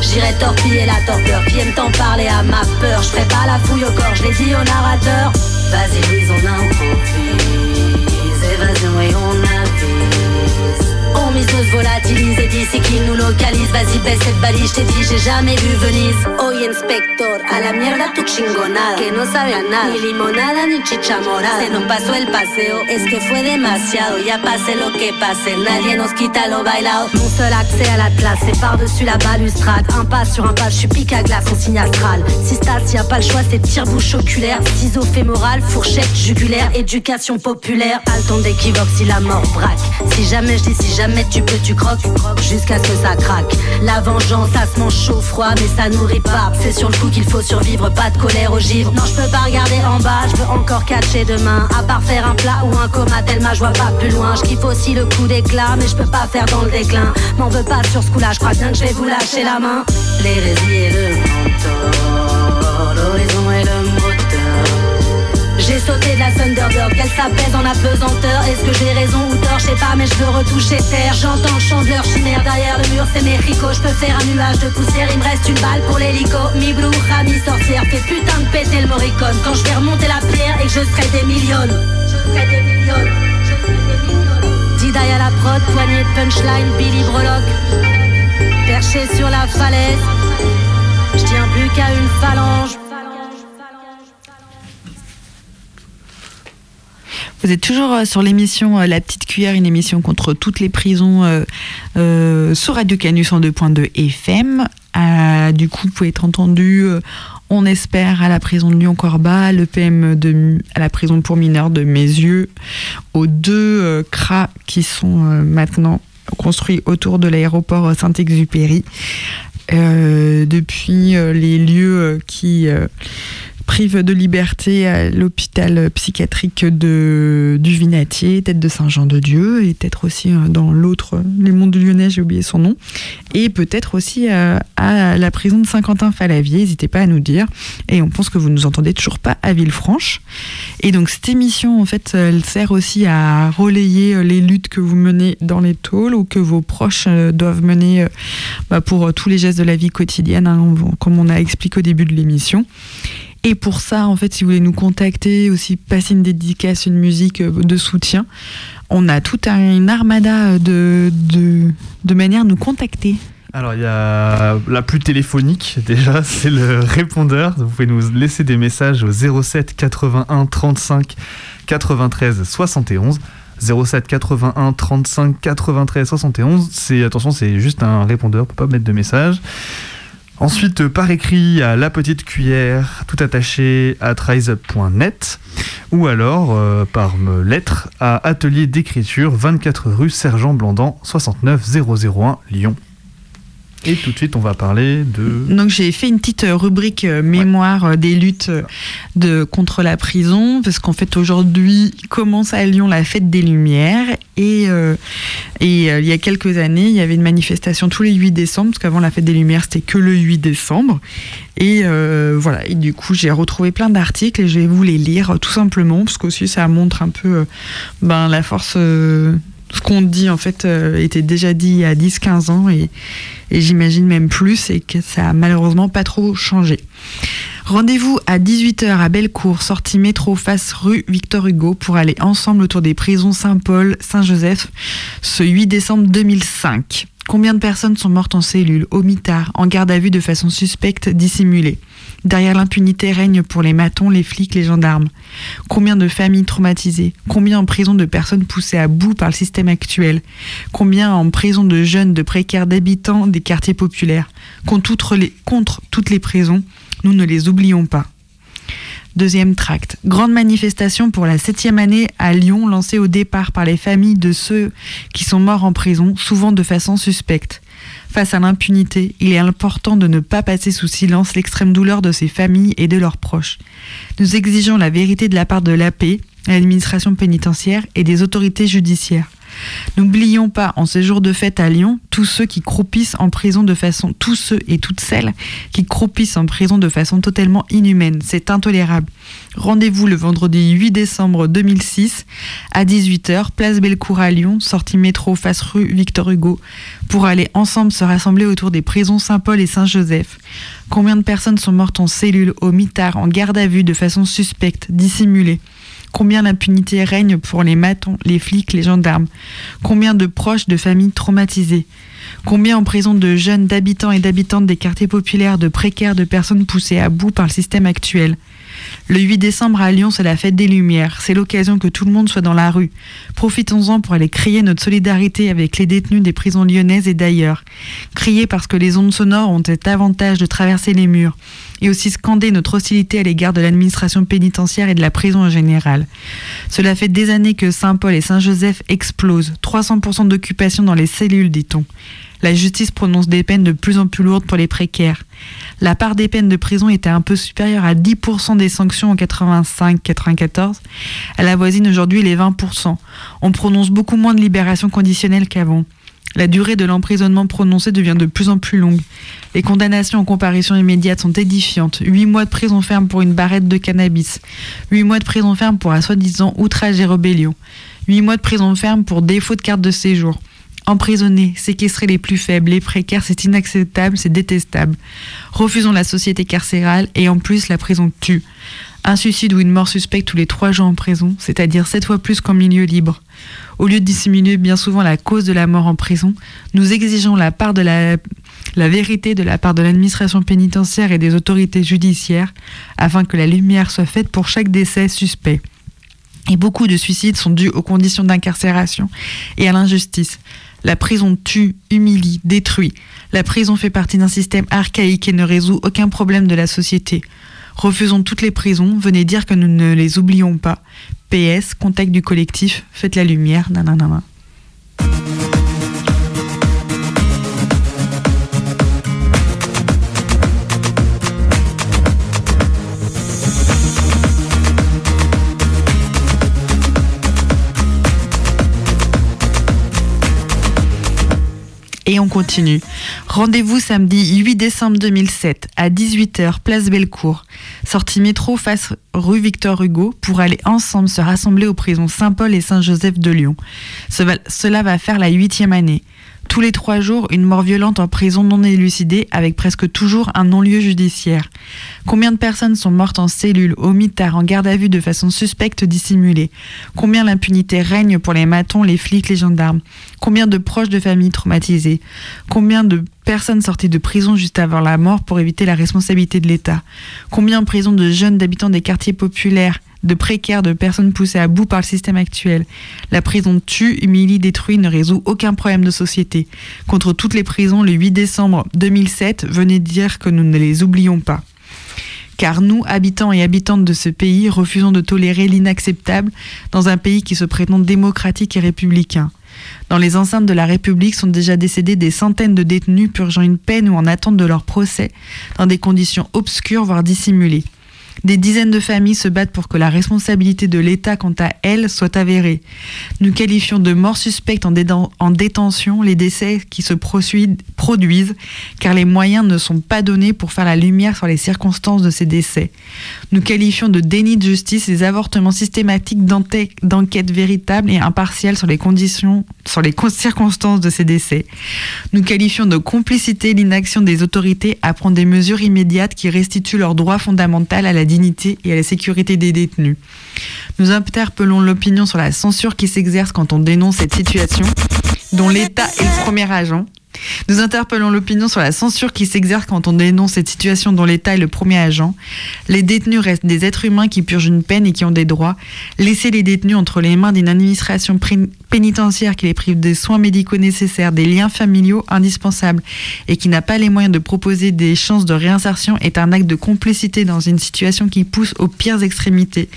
J'irai torpiller la torpeur qui aime t'en parler à ma peur? Je ferai pas la fouille au corps, je l'ai dit au narrateur. Vas-y, Louise, on improvise. Évasion et on volatilise et d'ici qu'il nous localise. Vas-y, baisse cette balise, je t'ai dit, j'ai jamais vu Venise. Oye, inspector, a la mierda tu chingonada. Que no sabe a nada, ni limonada ni chicha morada. Se nos pasó el paseo, es que fue demasiado. Ya pase lo que pase, nadie nos quita lo bailado. Mon seul accès à la classe, c'est par-dessus la balustrade. Un pas sur un pas, je suis pique à glace en signe astral. Si Stas, y a pas le choix, c'est tire-bouche oculaire. Ciseaux fémoral, fourchette jugulaire, éducation populaire. Pas le temps d'équivoque si la mort braque. Si jamais je dis si jamais tu peux, tu croques, jusqu'à ce que ça craque. La vengeance, ça se mange chaud, froid, mais ça nourrit pas. C'est sur le coup qu'il faut survivre, pas de colère au givre. Non, je peux pas regarder en bas, je veux encore catcher demain. À part faire un plat ou un coma, tellement je vois pas plus loin. Je kiffe aussi le coup d'éclat, mais je peux pas faire dans le déclin. M'en veux pas sur ce coup-là, je crois bien que je vais vous lâcher la main. L'hérésie et le mentor, Sauté de la Thunderdog, qu'elle s'apaise en apesanteur. Est-ce que j'ai raison ou tort, je sais pas, mais je veux retoucher terre. J'entends le chant de leur chimère derrière le mur, c'est mes ricots. Je peux faire un nuage de poussière, il me reste une balle pour l'hélico. Mi bruja, mi sorcière, fait putain de péter le moricone. Quand je vais remonter la pierre et que je serai des millions. Je serai des millions, à la prod, poignée de punchline, Billy Breloque. Perché sur la falaise, je tiens plus qu'à une phalange. Vous êtes toujours euh, sur l'émission euh, La Petite Cuillère, une émission contre toutes les prisons euh, sur Radio Canus en 2.2 FM. Du coup, vous pouvez être entendu, on espère, à la prison de Lyon-Corba, le PM de, à la prison pour mineurs de Mézieux, aux deux CRA qui sont maintenant construits autour de l'aéroport Saint-Exupéry. Depuis les lieux qui euh, privent de liberté à l'hôpital psychiatrique de, du Vinatier, tête de Saint-Jean-de-Dieu, et peut-être aussi euh, dans l'autre, les monts du Lyonnais, j'ai oublié son nom, et peut-être aussi euh, à la prison de Saint-Quentin-Falavier, n'hésitez pas à nous dire, et on pense que vous nous entendez toujours pas à Villefranche. Et donc cette émission, en fait, elle sert aussi à relayer euh, les luttes que vous menez dans les tôles ou que vos proches euh, doivent mener euh, bah, pour euh, tous les gestes de la vie quotidienne, hein, comme on a expliqué au début de l'émission. Et pour ça, en fait, si vous voulez nous contacter, aussi passer une dédicace, une musique euh, de soutien, on a toute un- une armada de, de, de manières de nous contacter. Alors, il y a la plus téléphonique, déjà, [laughs] c'est le répondeur. Vous pouvez nous laisser des messages au 07 81 35 93 71. 07 81 35 93 71. C'est, attention, c'est juste un répondeur, on peut pas mettre de message. Ensuite, euh, par écrit à la petite cuillère, tout attaché à triseup.net ou alors euh, par lettre à atelier d'écriture 24 rue Sergent Blandan 69 001 Lyon. Et tout de suite, on va parler de. Donc j'ai fait une petite euh, rubrique euh, mémoire euh, des luttes de, contre la prison, parce qu'en fait aujourd'hui commence à Lyon la fête des Lumières, et, et il y a quelques années, il y avait une manifestation tous les 8 décembre, parce qu'avant la fête des Lumières c'était que le 8 décembre, et voilà, et du coup j'ai retrouvé plein d'articles et je vais vous les lire tout simplement, parce qu'aussi ça montre un peu ben, la force... ce qu'on dit en fait euh, était déjà dit il y a 10-15 ans et, et j'imagine même plus et que ça a malheureusement pas trop changé. Rendez-vous à 18h à Bellecour, sortie métro face rue Victor Hugo pour aller ensemble autour des prisons Saint-Paul, Saint-Joseph ce 8 décembre 2005. Combien de personnes sont mortes en cellule, au mitard, en garde à vue de façon suspecte, dissimulée? Derrière l'impunité règne pour les matons, les flics, les gendarmes. Combien de familles traumatisées? Combien en prison de personnes poussées à bout par le système actuel? Combien en prison de jeunes, de précaires, d'habitants des quartiers populaires? Contre, toutes les prisons, nous ne les oublions pas. Deuxième tract. Grande manifestation pour la septième année à Lyon, lancée au départ par les familles de ceux qui sont morts en prison, souvent de façon suspecte. Face à l'impunité, il est important de ne pas passer sous silence l'extrême douleur de ces familles et de leurs proches. Nous exigeons la vérité de la part de l'AP, l'administration pénitentiaire et des autorités judiciaires. N'oublions pas, en ces jours de fête à Lyon, tous ceux qui croupissent en prison de façon, tous ceux et toutes celles qui croupissent en prison de façon totalement inhumaine. C'est intolérable. Rendez-vous le vendredi 8 décembre 2006 à 18h, place Bellecour à Lyon, sortie métro face rue Victor Hugo, pour aller ensemble se rassembler autour des prisons Saint-Paul et Saint-Joseph. Combien de personnes sont mortes en cellule, au mitard, en garde à vue de façon suspecte, dissimulée? Combien l'impunité règne pour les matons, les flics, les gendarmes? Combien de proches de familles traumatisées? Combien en prison de jeunes, d'habitants et d'habitantes des quartiers populaires, de précaires, de personnes poussées à bout par le système actuel? Le 8 décembre à Lyon, c'est la fête des Lumières. C'est l'occasion que tout le monde soit dans la rue. Profitons-en pour aller crier notre solidarité avec les détenus des prisons lyonnaises et d'ailleurs. Crier parce que les ondes sonores ont cet avantage de traverser les murs et aussi scander notre hostilité à l'égard de l'administration pénitentiaire et de la prison en général. Cela fait des années que Saint-Paul et Saint-Joseph explosent, 300% d'occupation dans les cellules, dit-on. La justice prononce des peines de plus en plus lourdes pour les précaires. La part des peines de prison était un peu supérieure à 10% des sanctions en 85-94. Elle avoisine aujourd'hui les 20%. On prononce beaucoup moins de libération conditionnelle qu'avant. La durée de l'emprisonnement prononcé devient de plus en plus longue. Les condamnations en comparution immédiate sont édifiantes. 8 mois de prison ferme pour une barrette de cannabis. 8 mois de prison ferme pour un soi-disant outrage et rébellion. 8 mois de prison ferme pour défaut de carte de séjour. Emprisonner, séquestrer les plus faibles, les précaires, c'est inacceptable, c'est détestable. Refusons la société carcérale et en plus la prison tue. Un suicide ou une mort suspecte tous les trois jours en prison, c'est-à-dire sept fois plus qu'en milieu libre. Au lieu de dissimuler bien souvent la cause de la mort en prison, nous exigeons la part de la, vérité de la part de l'administration pénitentiaire et des autorités judiciaires afin que la lumière soit faite pour chaque décès suspect. Et beaucoup de suicides sont dus aux conditions d'incarcération et à l'injustice. La prison tue, humilie, détruit. La prison fait partie d'un système archaïque et ne résout aucun problème de la société. Refusons toutes les prisons, venez dire que nous ne les oublions pas. PS, contact du collectif, faites la lumière, nanana. Et on continue. Rendez-vous samedi 8 décembre 2007 à 18h, place Bellecour. Sortie métro face rue Victor Hugo pour aller ensemble se rassembler aux prisons Saint-Paul et Saint-Joseph de Lyon. Cela- Cela va faire la huitième année. Tous les trois jours, une mort violente en prison non élucidée avec presque toujours un non-lieu judiciaire. Combien de personnes sont mortes en cellule, au mitard, en garde à vue de façon suspecte dissimulée? Combien l'impunité règne pour les matons, les flics, les gendarmes? Combien de proches de familles traumatisées? Combien de personnes sorties de prison juste avant la mort pour éviter la responsabilité de l'État? Combien en prison de jeunes d'habitants des quartiers populaires de précaires, de personnes poussées à bout par le système actuel. La prison tue, humilie, détruit, ne résout aucun problème de société. Contre toutes les prisons, le 8 décembre 2007, venez dire que nous ne les oublions pas. Car nous, habitants et habitantes de ce pays, refusons de tolérer l'inacceptable dans un pays qui se prétend démocratique et républicain. Dans les enceintes de la République sont déjà décédés des centaines de détenus purgeant une peine ou en attente de leur procès, dans des conditions obscures voire dissimulées. Des dizaines de familles se battent pour que la responsabilité de l'État quant à elle soit avérée. Nous qualifions de mort suspecte en, détention les décès qui se produisent car les moyens ne sont pas donnés pour faire la lumière sur les circonstances de ces décès. Nous qualifions de déni de justice les avortements systématiques d'enquête véritable et impartiale sur les circonstances de ces décès. Nous qualifions de complicité l'inaction des autorités à prendre des mesures immédiates qui restituent leur droit fondamental à la dignité et à la sécurité des détenus. Nous interpellons l'opinion sur la censure qui s'exerce quand on dénonce cette situation, dont l'État est le premier agent. Nous interpellons l'opinion sur la censure qui s'exerce quand on dénonce cette situation dont l'État est le premier agent. Les détenus restent des êtres humains qui purgent une peine et qui ont des droits. Laisser les détenus entre les mains d'une administration pénitentiaire qui les prive des soins médicaux nécessaires, des liens familiaux indispensables et qui n'a pas les moyens de proposer des chances de réinsertion est un acte de complicité dans une situation qui pousse aux pires extrémités,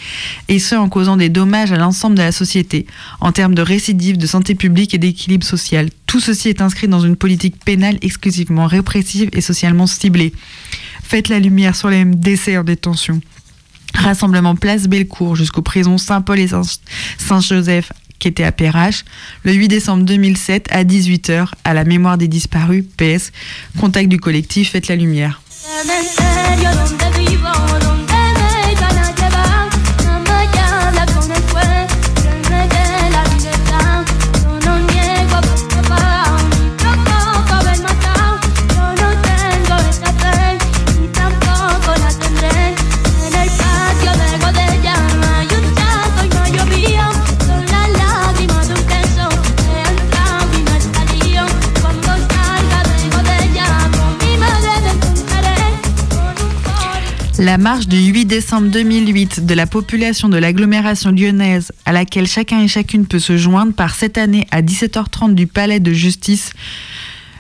et ce en causant des dommages à l'ensemble de la société, en termes de récidive, de santé publique et d'équilibre social. Tout ceci est inscrit dans une politique pénale exclusivement répressive et socialement ciblée. Faites la lumière sur les décès en détention. Rassemblement Place Bellecour jusqu'aux prisons Saint-Paul et Saint- Saint-Joseph qui était à Perrache, le 8 décembre 2007 à 18h à la mémoire des disparus, PS, contact du collectif Faites la lumière. La marche du 8 décembre 2008 de la population de l'agglomération lyonnaise, à laquelle chacun et chacune peut se joindre par cette année à 17h30 du palais de justice,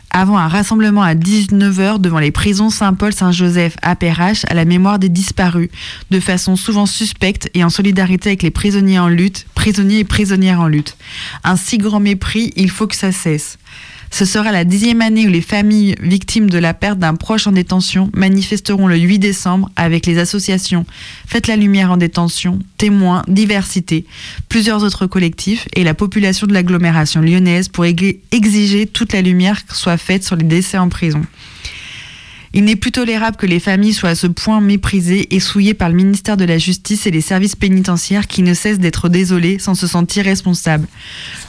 avant un rassemblement à 19h devant les prisons Saint-Paul-Saint-Joseph à Perrache à la mémoire des disparus, de façon souvent suspecte et en solidarité avec les prisonniers en lutte, prisonniers et prisonnières en lutte. Un si grand mépris, il faut que ça cesse. Ce sera la dixième année où les familles victimes de la perte d'un proche en détention manifesteront le 8 décembre avec les associations Faites la lumière en détention, Témoins, Diversité, plusieurs autres collectifs et la population de l'agglomération lyonnaise pour exiger toute la lumière soit faite sur les décès en prison. Il n'est plus tolérable que les familles soient à ce point méprisées et souillées par le ministère de la Justice et les services pénitentiaires qui ne cessent d'être désolés sans se sentir responsables.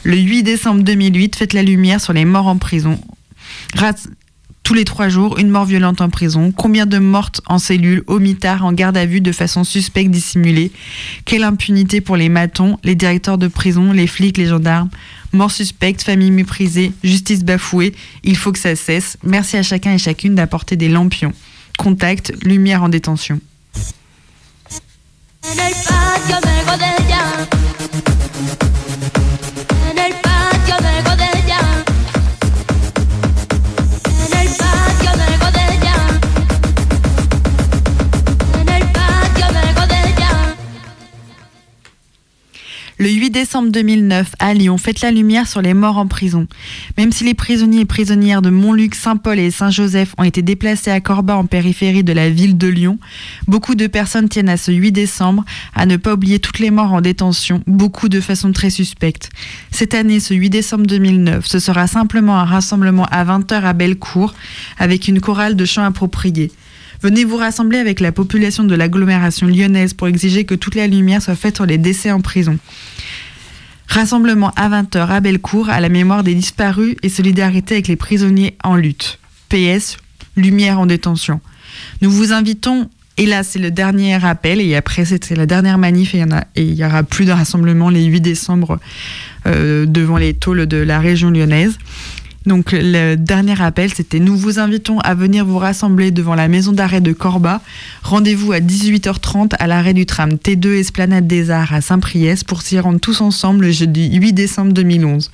Le 8 décembre 2008, faites la lumière sur les morts en prison. Tous les trois jours, une mort violente en prison. Combien de mortes en cellule, au mitard, en garde à vue de façon suspecte, dissimulée Quelle impunité pour les matons, les directeurs de prison, les flics, les gendarmes Mort suspecte, famille méprisée, justice bafouée. Il faut que ça cesse. Merci à chacun et chacune d'apporter des lampions. Contact, lumière en détention. Le 8 décembre 2009, à Lyon, faites la lumière sur les morts en prison. Même si les prisonniers et prisonnières de Montluc, Saint-Paul et Saint-Joseph ont été déplacés à Corba en périphérie de la ville de Lyon, beaucoup de personnes tiennent à ce 8 décembre à ne pas oublier toutes les morts en détention, beaucoup de façon très suspecte. Cette année, ce 8 décembre 2009, ce sera simplement un rassemblement à 20h à Bellecour avec une chorale de chants appropriés. Venez vous rassembler avec la population de l'agglomération lyonnaise pour exiger que toute la lumière soit faite sur les décès en prison. Rassemblement à 20h à Bellecour à la mémoire des disparus et solidarité avec les prisonniers en lutte. PS, lumière en détention. Nous vous invitons, et là c'est le dernier appel, et après c'est la dernière manif, et il y, en a, et il y aura plus de rassemblement les 8 décembre euh, devant les tôles de la région lyonnaise. Donc le dernier appel, c'était nous vous invitons à venir vous rassembler devant la maison d'arrêt de Corba. Rendez-vous à 18h30 à l'arrêt du tram T2 Esplanade des Arts à Saint-Priest pour s'y rendre tous ensemble le jeudi 8 décembre 2011.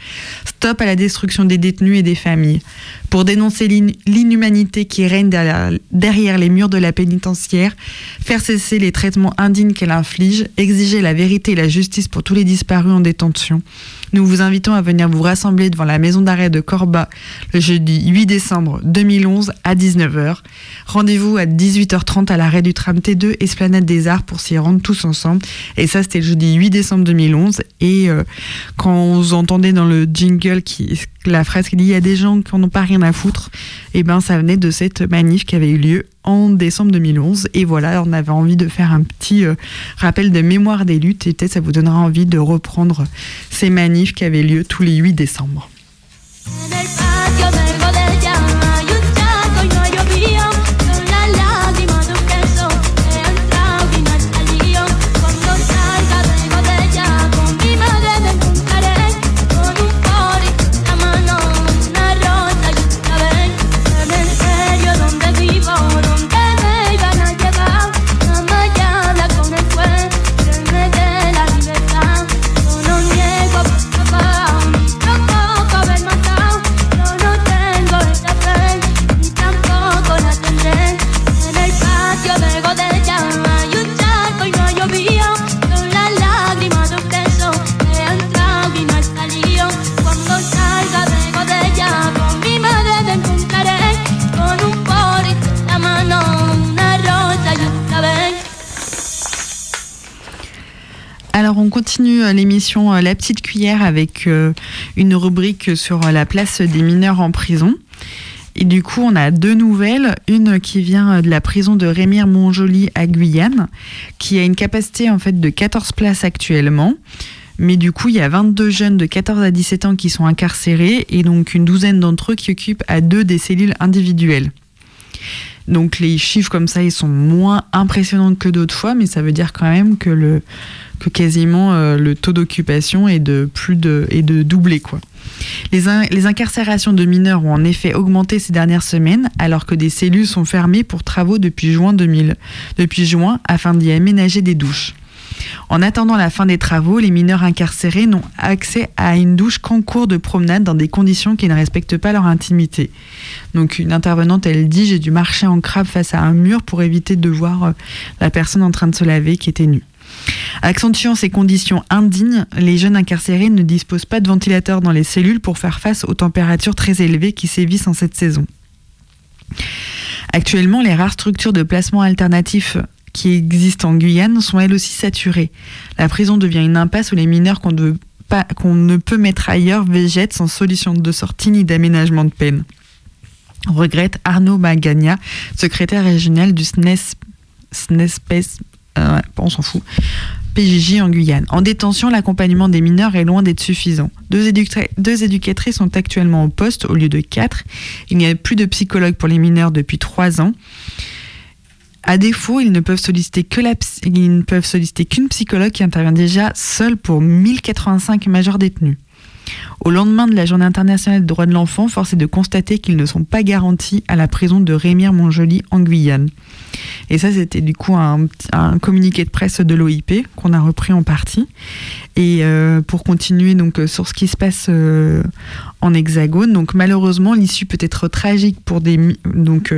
Stop à la destruction des détenus et des familles. Pour dénoncer l'in- l'inhumanité qui règne derrière, derrière les murs de la pénitentiaire, faire cesser les traitements indignes qu'elle inflige, exiger la vérité et la justice pour tous les disparus en détention. Nous vous invitons à venir vous rassembler devant la maison d'arrêt de Corba le jeudi 8 décembre 2011 à 19h. Rendez-vous à 18h30 à l'arrêt du tram T2 Esplanade des Arts pour s'y rendre tous ensemble. Et ça, c'était le jeudi 8 décembre 2011. Et euh, quand vous entendez dans le jingle qui, la phrase dit il y a des gens qui n'en ont pas rien à foutre, et ben ça venait de cette manif qui avait eu lieu en décembre 2011. Et voilà, on avait envie de faire un petit euh, rappel de mémoire des luttes et peut-être ça vous donnera envie de reprendre ces manifs qui avaient lieu tous les 8 décembre. Continue euh, l'émission euh, La Petite Cuillère avec euh, une rubrique sur la place des mineurs en prison. Et du coup, on a deux nouvelles. Une qui vient de la prison de Rémire-Montjoly à Guyane, qui a une capacité en fait de 14 places actuellement. Mais du coup, il y a 22 jeunes de 14 à 17 ans qui sont incarcérés et donc une douzaine d'entre eux qui occupent à deux des cellules individuelles. Donc les chiffres comme ça, ils sont moins impressionnants que d'autres fois, mais ça veut dire quand même que le que quasiment euh, le taux d'occupation est de plus de est de doubler quoi. Les, les incarcérations de mineurs ont en effet augmenté ces dernières semaines, alors que des cellules sont fermées pour travaux depuis juin 2000, depuis juin afin d'y aménager des douches. En attendant la fin des travaux, les mineurs incarcérés n'ont accès à une douche qu'en cours de promenade dans des conditions qui ne respectent pas leur intimité. Donc une intervenante, elle dit j'ai dû marcher en crabe face à un mur pour éviter de voir euh, la personne en train de se laver qui était nue. Accentuant ces conditions indignes, les jeunes incarcérés ne disposent pas de ventilateurs dans les cellules pour faire face aux températures très élevées qui sévissent en cette saison. Actuellement, les rares structures de placement alternatif qui existent en Guyane sont elles aussi saturées. La prison devient une impasse où les mineurs qu'on ne, peut mettre ailleurs végètent sans solution de sortie ni d'aménagement de peine. Regrette Arnaud Magagna, secrétaire régional du SNES, SNESPES, euh, on s'en fout, PJJ en Guyane. En détention, l'accompagnement des mineurs est loin d'être suffisant. Deux, deux éducatrices sont actuellement au poste au lieu de quatre. Il n'y a plus de psychologue pour les mineurs depuis trois ans. À défaut, ils ne peuvent solliciter que la ils ne peuvent solliciter qu'une psychologue qui intervient déjà seule pour 1085 majeurs détenus. Au lendemain de la Journée internationale des droits de l'enfant, force est de constater qu'ils ne sont pas garantis à la prison de Rémire-Montjoly en Guyane. Et ça, c'était du coup un, communiqué de presse de l'OIP qu'on a repris en partie. Et euh, pour continuer donc euh, sur ce qui se passe euh, en Hexagone, donc malheureusement, l'issue peut être tragique pour des donc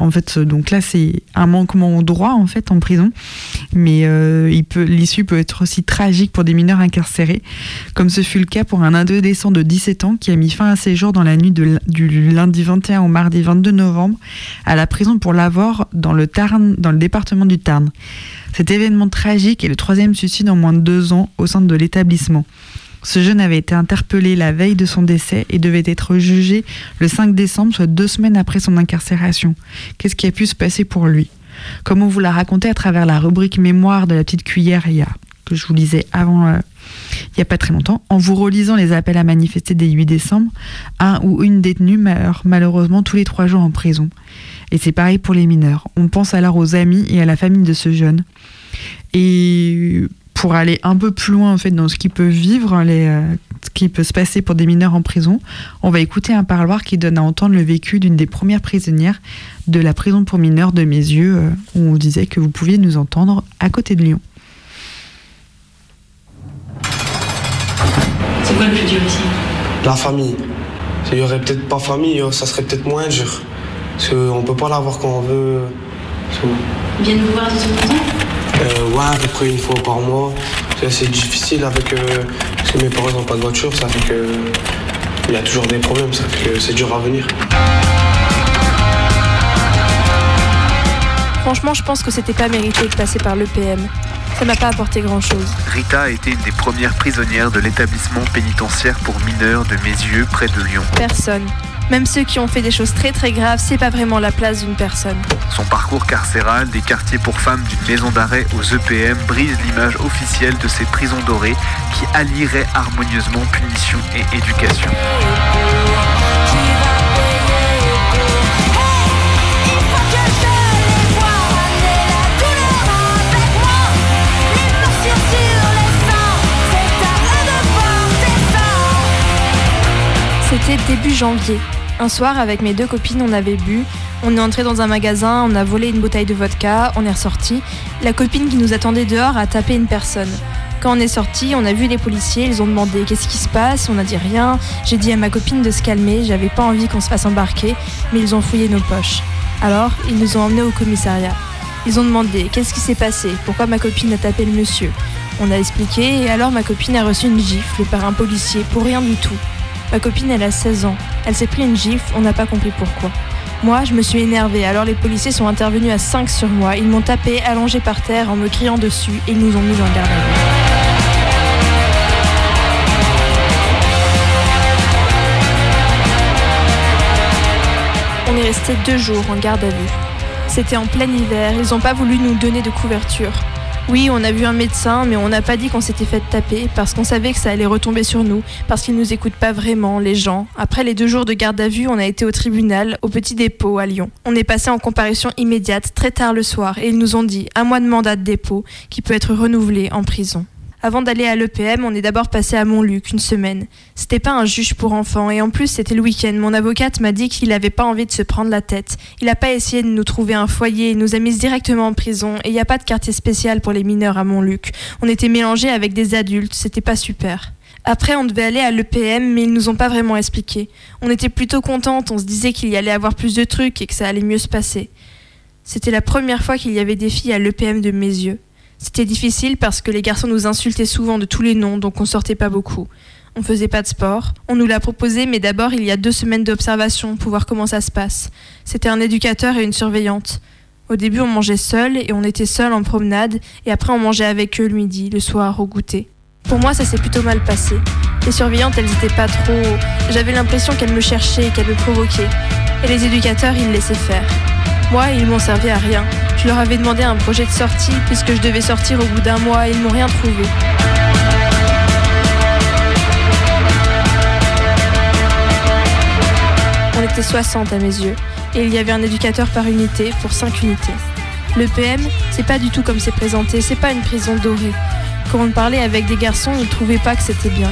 en fait, donc là, c'est un manquement au droit en fait en prison, mais euh, l'issue peut être aussi tragique pour des mineurs incarcérés, comme ce fut le cas pour un adolescent de 17 ans qui a mis fin à ses jours dans la nuit du lundi 21 au mardi 22 novembre à la prison pour l'avoir dans dans le département du Tarn. Cet événement tragique est le troisième suicide en moins de deux ans au sein de l'établissement. Ce jeune avait été interpellé la veille de son décès et devait être jugé le 5 décembre, soit deux semaines après son incarcération. Qu'est-ce qui a pu se passer pour lui? Comme on vous l'a raconté à travers la rubrique Mémoire de la petite cuillère, que je vous lisais avant, euh, il n'y a pas très longtemps, en vous relisant les appels à manifester des 8 décembre, un ou une détenue meurt malheureusement tous les trois jours en prison. Et c'est pareil pour les mineurs. On pense alors aux amis et à la famille de ce jeune. Et pour aller un peu plus loin en fait dans ce qu'ils peuvent vivre, les, euh, ce qui peut se passer pour des mineurs en prison, on va écouter un parloir qui donne à entendre le vécu d'une des premières prisonnières de la prison pour mineurs de mes yeux, euh, où on disait que vous pouviez nous entendre à côté de Lyon. C'est quoi le plus dur ici? La famille. S'il y aurait peut-être pas famille, euh, ça serait peut-être moins dur. Parce qu'on peut pas l'avoir quand on veut. Ils viennent vous voir de temps en temps? Euh, ouais, à peu près une fois par mois. C'est assez difficile avec. euh, parce que mes parents n'ont pas de voiture, ça fait que. Il y a toujours des problèmes, ça fait que c'est dur à venir. Franchement, je pense que c'était pas mérité de passer par l'EPM. Ça m'a pas apporté grand chose. Rita a été une des premières prisonnières de l'établissement pénitentiaire pour mineurs de Mézieux près de Lyon. Personne. Même ceux qui ont fait des choses très très graves, c'est pas vraiment la place d'une personne. Son parcours carcéral des quartiers pour femmes d'une maison d'arrêt aux EPM brise l'image officielle de ces prisons dorées qui allieraient harmonieusement punition et éducation. C'était début janvier. Un soir, avec mes deux copines, on avait bu. On est entré dans un magasin, on a volé une bouteille de vodka, on est ressorti. La copine qui nous attendait dehors a tapé une personne. Quand on est sorti, on a vu les policiers, ils ont demandé qu'est-ce qui se passe, on a dit rien. J'ai dit à ma copine de se calmer, j'avais pas envie qu'on se fasse embarquer, mais ils ont fouillé nos poches. Alors, ils nous ont emmenés au commissariat. Ils ont demandé qu'est-ce qui s'est passé, pourquoi ma copine a tapé le monsieur? On a expliqué et alors ma copine a reçu une gifle par un policier pour rien du tout. Ma copine, elle a 16 ans. Elle s'est pris une gifle, on n'a pas compris pourquoi. Moi, je me suis énervée, alors les policiers sont intervenus à 5 sur moi. Ils m'ont tapé, allongé par terre, en me criant dessus, et ils nous ont mis en garde à vue. On est resté deux jours en garde à vue. C'était en plein hiver, ils n'ont pas voulu nous donner de couverture. Oui, on a vu un médecin, mais on n'a pas dit qu'on s'était fait taper parce qu'on savait que ça allait retomber sur nous, parce qu'ils nous écoutent pas vraiment, les gens. Après les deux jours de garde à vue, on a été au tribunal, au petit dépôt à Lyon. On est passé en comparution immédiate très tard le soir et ils nous ont dit un mois de mandat de dépôt qui peut être renouvelé en prison. Avant d'aller à l'EPM, on est d'abord passé à Montluc une semaine. C'était pas un juge pour enfants et en plus c'était le week-end. Mon avocate m'a dit qu'il avait pas envie de se prendre la tête. Il a pas essayé de nous trouver un foyer, il nous a mis directement en prison et il n'y a pas de quartier spécial pour les mineurs à Montluc. On était mélangés avec des adultes, c'était pas super. Après, on devait aller à l'EPM, mais ils nous ont pas vraiment expliqué. On était plutôt contentes, on se disait qu'il y allait avoir plus de trucs et que ça allait mieux se passer. C'était la première fois qu'il y avait des filles à l'EPM de mes yeux. C'était difficile parce que les garçons nous insultaient souvent de tous les noms, donc on sortait pas beaucoup. On faisait pas de sport. On nous l'a proposé, mais d'abord il y a deux semaines d'observation pour voir comment ça se passe. C'était un éducateur et une surveillante. Au début, on mangeait seul et on était seul en promenade, et après on mangeait avec eux le midi, le soir, au goûter. Pour moi, ça s'est plutôt mal passé. Les surveillantes, elles étaient pas trop. J'avais l'impression qu'elles me cherchaient, qu'elles me provoquaient. Et les éducateurs, ils laissaient faire. Moi, ils m'ont servi à rien. Je leur avais demandé un projet de sortie puisque je devais sortir au bout d'un mois et ils n'ont rien trouvé. On était 60 à mes yeux et il y avait un éducateur par unité pour 5 unités. Le PM, c'est pas du tout comme c'est présenté, c'est pas une prison dorée. Quand on parlait avec des garçons, ils trouvaient pas que c'était bien.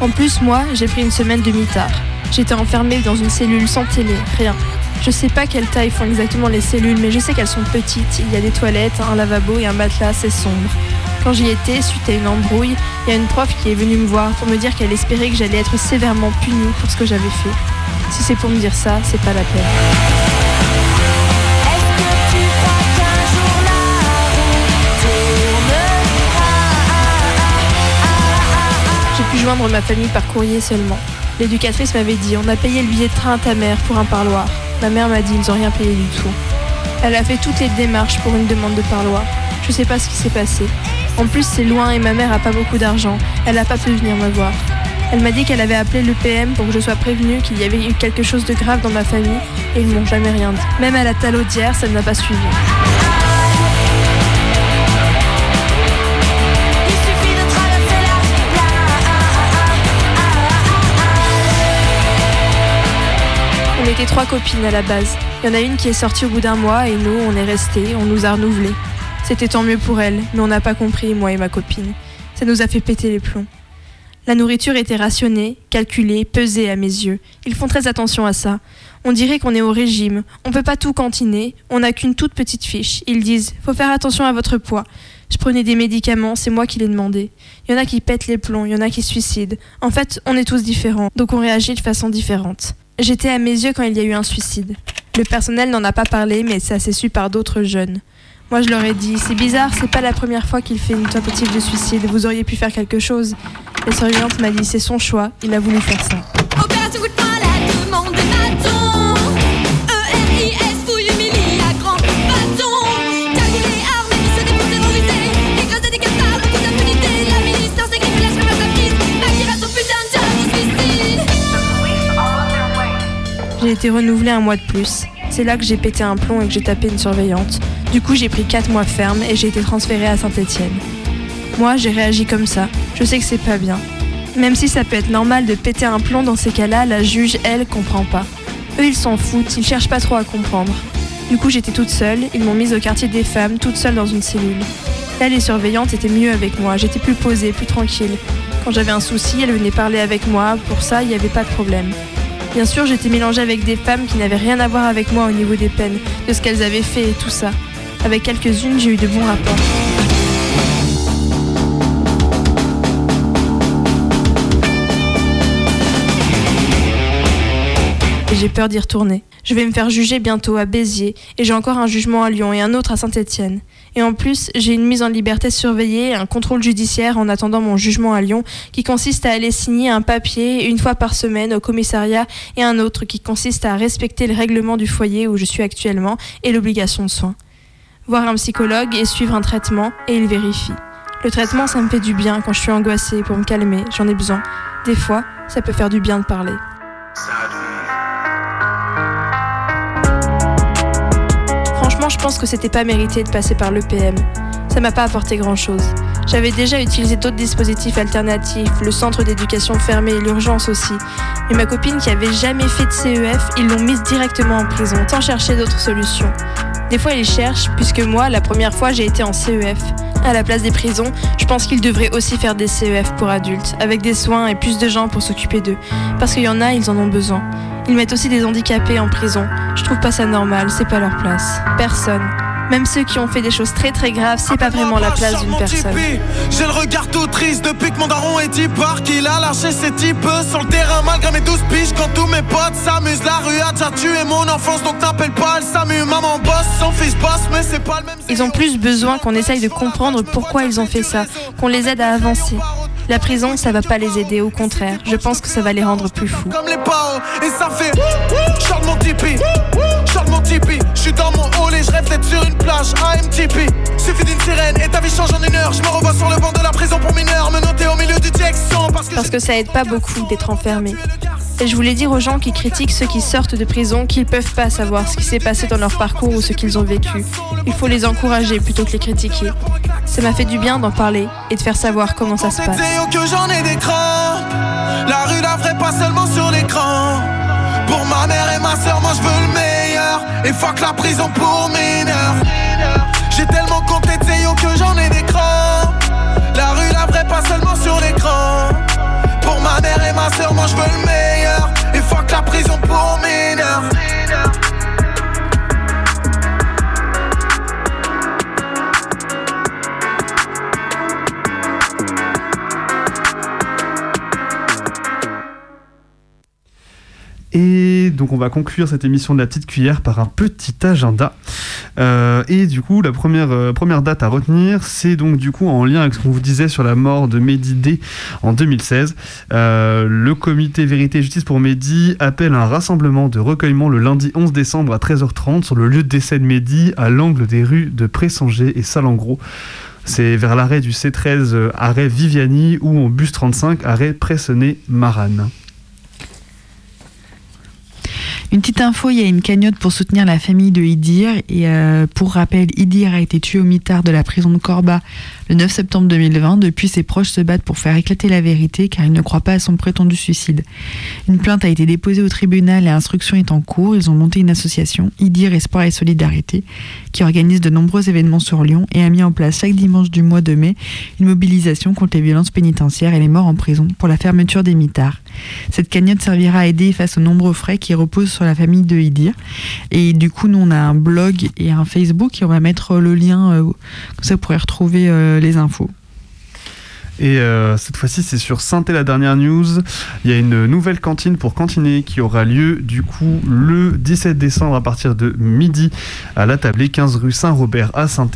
En plus, moi, j'ai pris une semaine de mitard. J'étais enfermée dans une cellule sans télé, rien. Je sais pas quelle taille font exactement les cellules, mais je sais qu'elles sont petites. Il y a des toilettes, un lavabo et un matelas assez sombre. Quand j'y étais, suite à une embrouille, il y a une prof qui est venue me voir pour me dire qu'elle espérait que j'allais être sévèrement punie pour ce que j'avais fait. Si c'est pour me dire ça, c'est pas la peine. J'ai pu joindre ma famille par courrier seulement. L'éducatrice m'avait dit on a payé le billet de train à ta mère pour un parloir. Ma mère m'a dit ils n'ont rien payé du tout. Elle a fait toutes les démarches pour une demande de parloir. Je sais pas ce qui s'est passé. En plus, c'est loin et ma mère a pas beaucoup d'argent. Elle a pas pu venir me voir. Elle m'a dit qu'elle avait appelé le PM pour que je sois prévenue qu'il y avait eu quelque chose de grave dans ma famille et ils m'ont jamais rien dit. Même à la talaudière, ça ne m'a pas suivi. Était trois copines à la base. Il y en a une qui est sortie au bout d'un mois et nous, on est restés, on nous a renouvelés. C'était tant mieux pour elle, mais on n'a pas compris, moi et ma copine. Ça nous a fait péter les plombs. La nourriture était rationnée, calculée, pesée à mes yeux. Ils font très attention à ça. On dirait qu'on est au régime. On peut pas tout cantiner. On n'a qu'une toute petite fiche. Ils disent faut faire attention à votre poids. Je prenais des médicaments, c'est moi qui les demandais. Il y en a qui pètent les plombs, il y en a qui se suicident. En fait, on est tous différents, donc on réagit de façon différente. J'étais à mes yeux quand il y a eu un suicide. Le personnel n'en a pas parlé, mais ça s'est su par d'autres jeunes. Moi, je leur ai dit c'est bizarre, c'est pas la première fois qu'il fait une tentative de suicide. Vous auriez pu faire quelque chose. La surveillante m'a dit c'est son choix, il a voulu faire ça. J'ai été renouvelée un mois de plus. C'est là que j'ai pété un plomb et que j'ai tapé une surveillante. Du coup, j'ai pris 4 mois ferme et j'ai été transférée à Saint-Étienne. Moi, j'ai réagi comme ça. Je sais que c'est pas bien. Même si ça peut être normal de péter un plomb dans ces cas-là, la juge, elle, comprend pas. Eux, ils s'en foutent, ils cherchent pas trop à comprendre. Du coup, j'étais toute seule, ils m'ont mise au quartier des femmes, toute seule dans une cellule. Là, les surveillantes étaient mieux avec moi, j'étais plus posée, plus tranquille. Quand j'avais un souci, elles venaient parler avec moi, pour ça, il n'y avait pas de problème. Bien sûr, j'étais mélangée avec des femmes qui n'avaient rien à voir avec moi au niveau des peines, de ce qu'elles avaient fait et tout ça. Avec quelques-unes, j'ai eu de bons rapports. Et j'ai peur d'y retourner. Je vais me faire juger bientôt à Béziers, et j'ai encore un jugement à Lyon et un autre à Saint-Étienne. Et en plus, j'ai une mise en liberté surveillée un contrôle judiciaire en attendant mon jugement à Lyon, qui consiste à aller signer un papier une fois par semaine au commissariat, et un autre qui consiste à respecter le règlement du foyer où je suis actuellement et l'obligation de soins. Voir un psychologue et suivre un traitement, et il vérifie. Le traitement, ça me fait du bien quand je suis angoissée pour me calmer, j'en ai besoin. Des fois, ça peut faire du bien de parler. Pense que c'était pas mérité de passer par l'EPM. Ça m'a pas apporté grand chose. J'avais déjà utilisé d'autres dispositifs alternatifs, le centre d'éducation fermé et l'urgence aussi. Mais ma copine qui avait jamais fait de CEF, ils l'ont mise directement en prison, sans chercher d'autres solutions. Des fois, ils cherchent, puisque moi, la première fois, j'ai été en CEF. À la place des prisons, je pense qu'ils devraient aussi faire des CEF pour adultes, avec des soins et plus de gens pour s'occuper d'eux. Parce qu'il y en a, ils en ont besoin. Ils mettent aussi des handicapés en prison. Je trouve pas ça normal, c'est pas leur place. Personne. Même ceux qui ont fait des choses très très graves, c'est pas vraiment la place d'une personne. J'ai le regard tout triste depuis que mon daron est départ qu'il a lâché ses types sur le terrain malgré mes douze piges quand tous mes potes s'amusent la rue a tué mon enfance donc t'appelles pas le SAMU maman bosse son fils bosse mais c'est pas le même Ils ont plus besoin qu'on essaye de comprendre pourquoi ils ont fait ça, qu'on les aide à avancer. La prison, ça va pas les aider, au contraire. Je pense que ça va les rendre plus fous. comme les pao et ça fait mon tipi mon tipi Je suis dans mon hall et je rêve d'être sur une plage AMTP Suffit d'une sirène et ta vie change en une heure Je me revois sur le banc de la prison pour mineurs Me noter au milieu du texte sans parce que Parce que ça aide pas beaucoup d'être enfermé. Et je voulais dire aux gens qui critiquent ceux qui sortent de prison qu'ils peuvent pas savoir ce qui s'est passé dans leur parcours ou ce qu'ils ont vécu. Il faut les encourager plutôt que les critiquer. Ça m'a fait du bien d'en parler et de faire savoir comment ça se passe. Que j'en ai des crampes La rue la vraie pas seulement sur l'écran. Pour ma mère et ma soeur moi je veux le meilleur. Et fuck la prison pour mineurs J'ai tellement compté Théo que j'en ai des crampes La rue la vraie pas seulement sur l'écran. Pour ma mère et ma soeur moi je veux le meilleur donc on va conclure cette émission de la petite cuillère par un petit agenda. Euh, et du coup, la première, euh, première date à retenir, c'est donc du coup en lien avec ce qu'on vous disait sur la mort de Mehdi D en 2016. Euh, le comité Vérité et Justice pour Mehdi appelle un rassemblement de recueillement le lundi 11 décembre à 13h30 sur le lieu de décès de Mehdi à l'angle des rues de Pressanger et Salengro. C'est vers l'arrêt du C13 euh, arrêt Viviani ou en bus 35 arrêt Pressenay-Marane. Une petite info, il y a une cagnotte pour soutenir la famille de Idir. Et euh, pour rappel, Idir a été tué au mitard de la prison de Corba le 9 septembre 2020. Depuis, ses proches se battent pour faire éclater la vérité car ils ne croient pas à son prétendu suicide. Une plainte a été déposée au tribunal et l'instruction est en cours. Ils ont monté une association, Idir Espoir et Solidarité, qui organise de nombreux événements sur Lyon et a mis en place chaque dimanche du mois de mai une mobilisation contre les violences pénitentiaires et les morts en prison pour la fermeture des mitards. Cette cagnotte servira à aider face aux nombreux frais qui reposent sur la famille de Idir. Et du coup, nous, on a un blog et un Facebook et on va mettre le lien, euh, comme ça vous pourrez retrouver euh, les infos. Et euh, cette fois-ci, c'est sur saint la dernière news. Il y a une nouvelle cantine pour cantiner qui aura lieu du coup le 17 décembre à partir de midi à la tablée 15 rue Saint-Robert à saint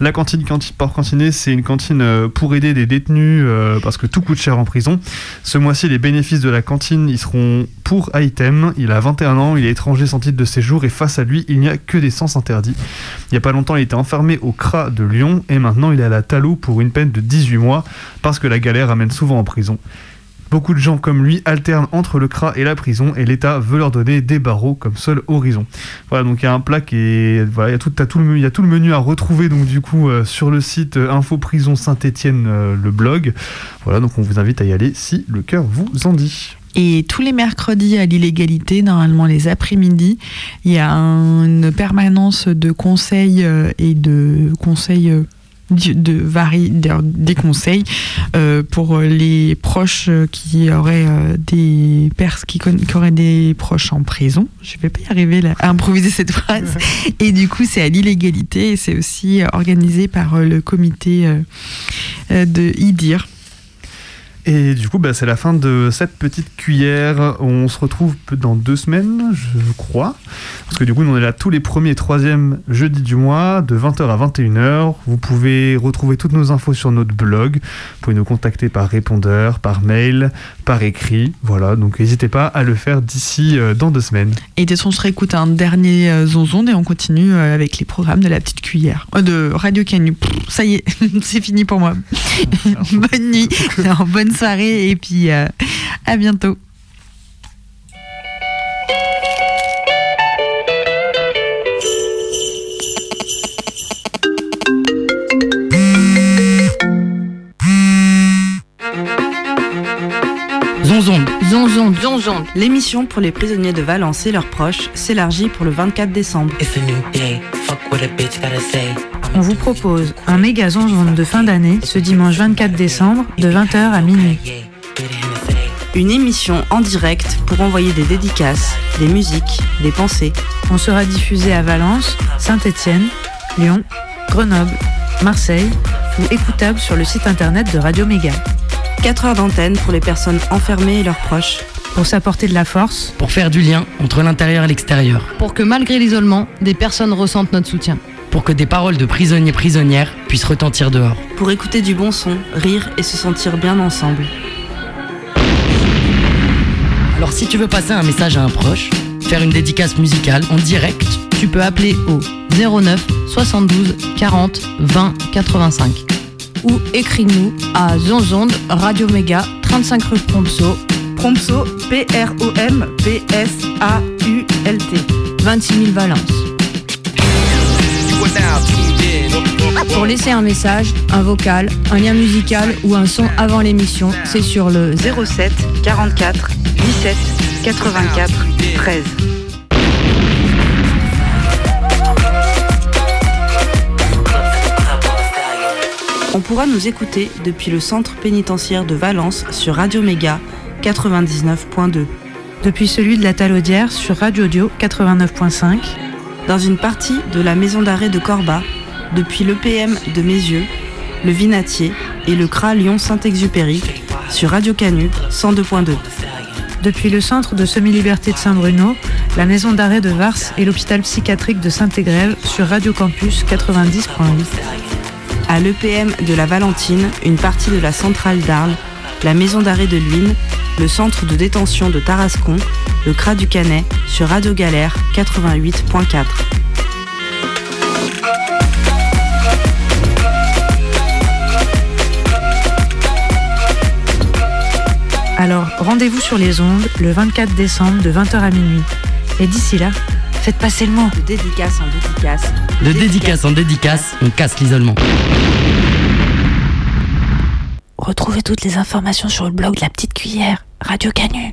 La cantine, cantine pour cantiner, c'est une cantine euh, pour aider des détenus euh, parce que tout coûte cher en prison. Ce mois-ci, les bénéfices de la cantine, ils seront pour Item. Il a 21 ans, il est étranger sans titre de séjour et face à lui, il n'y a que des sens interdits. Il n'y a pas longtemps, il était enfermé au CRA de Lyon et maintenant il est à la Talo pour une peine de 18 mois parce que la galère amène souvent en prison. Beaucoup de gens comme lui alternent entre le CRA et la prison et l'État veut leur donner des barreaux comme seul horizon. Voilà, donc il y a un plat qui est... Voilà, il y, a tout, le, y a tout le menu à retrouver donc du coup euh, sur le site euh, Info Prison Saint-Étienne, euh, le blog. Voilà, donc on vous invite à y aller si le cœur vous en dit. Et tous les mercredis à l'illégalité, normalement les après-midi, il y a un- une permanence de conseils euh, et de conseils de vari, de- des conseils euh, pour les proches qui auraient euh, des pers qui, con- qui auraient des proches en prison. Je vais pas y arriver là, à improviser cette phrase. Et du coup, c'est à l'illégalité et c'est aussi organisé par le comité euh, de IDIR. Et du coup, bah, c'est la fin de cette petite cuillère. On se retrouve dans deux semaines, je crois. Parce que du coup, on est là tous les premiers et troisièmes jeudis du mois, de 20h à 21h. Vous pouvez retrouver toutes nos infos sur notre blog. Vous pouvez nous contacter par répondeur, par mail, par écrit. Voilà, donc n'hésitez pas à le faire d'ici euh, dans deux semaines. Et de toute façon, on se réécoute un dernier euh, zonzon et on continue euh, avec les programmes de la petite cuillère. Euh, de Radio Canu. Pff, Ça y est, [laughs] c'est fini pour moi. [laughs] bonne nuit, [laughs] bonne soirée et puis euh, à bientôt. Zonzonde. Zonzonde. Zonzonde. L'émission pour les prisonniers de Valence et leurs proches s'élargit pour le 24 décembre. It's a new day. Fuck what a bitch gotta say. On vous propose un méga zonzon de fin d'année ce dimanche 24 décembre de 20h à minuit. Une émission en direct pour envoyer des dédicaces, des musiques, des pensées. On sera diffusé à Valence, Saint-Étienne, Lyon, Grenoble, Marseille ou écoutable sur le site internet de Radio Méga. 4 heures d'antenne pour les personnes enfermées et leurs proches. Pour s'apporter de la force, Pour faire du lien entre l'intérieur et l'extérieur. Pour que malgré l'isolement, des personnes ressentent notre soutien. Pour que des paroles de prisonniers prisonnières puissent retentir dehors. Pour écouter du bon son, rire et se sentir bien ensemble. Alors si tu veux passer un message à un proche, faire une dédicace musicale en direct, Tu peux appeler au 09 72 40 20 85 ou écris-nous à Zonzonde Radio Méga 35 rue Prompso Prompso, P-R-O-M-P-S-A-U-L-T. 26 000 Valence. Pour laisser un message, un vocal, un lien musical ou un son avant l'émission, c'est sur le 07 44 17 84 13. On pourra nous écouter depuis le centre pénitentiaire de Valence sur Radio Méga 99.2. depuis celui de la Talaudière sur Radio Audio 89.5, Dans une partie de la maison d'arrêt de Corba, depuis l'EPM de Mézieux, le Vinatier et le CRA Lyon-Saint-Exupéry sur Radio Canu 102.2. depuis le centre de semi-liberté de Saint-Bruno, la maison d'arrêt de Vars et l'hôpital psychiatrique de Saint-Égrève sur Radio Campus 90.8. À l'EPM de la Valentine, une partie de la centrale d'Arles, la maison d'arrêt de Luynes, le centre de détention de Tarascon, le CRA du Canet sur Radio Galère 88.4. Alors rendez-vous sur les ondes le 24 décembre de 20h à minuit. Et d'ici là, faites passer le mot. De dédicace en dédicace. De dédicace en dédicace, on casse l'isolement. Retrouvez toutes les informations sur le blog de la petite cuillère, Radio Canu.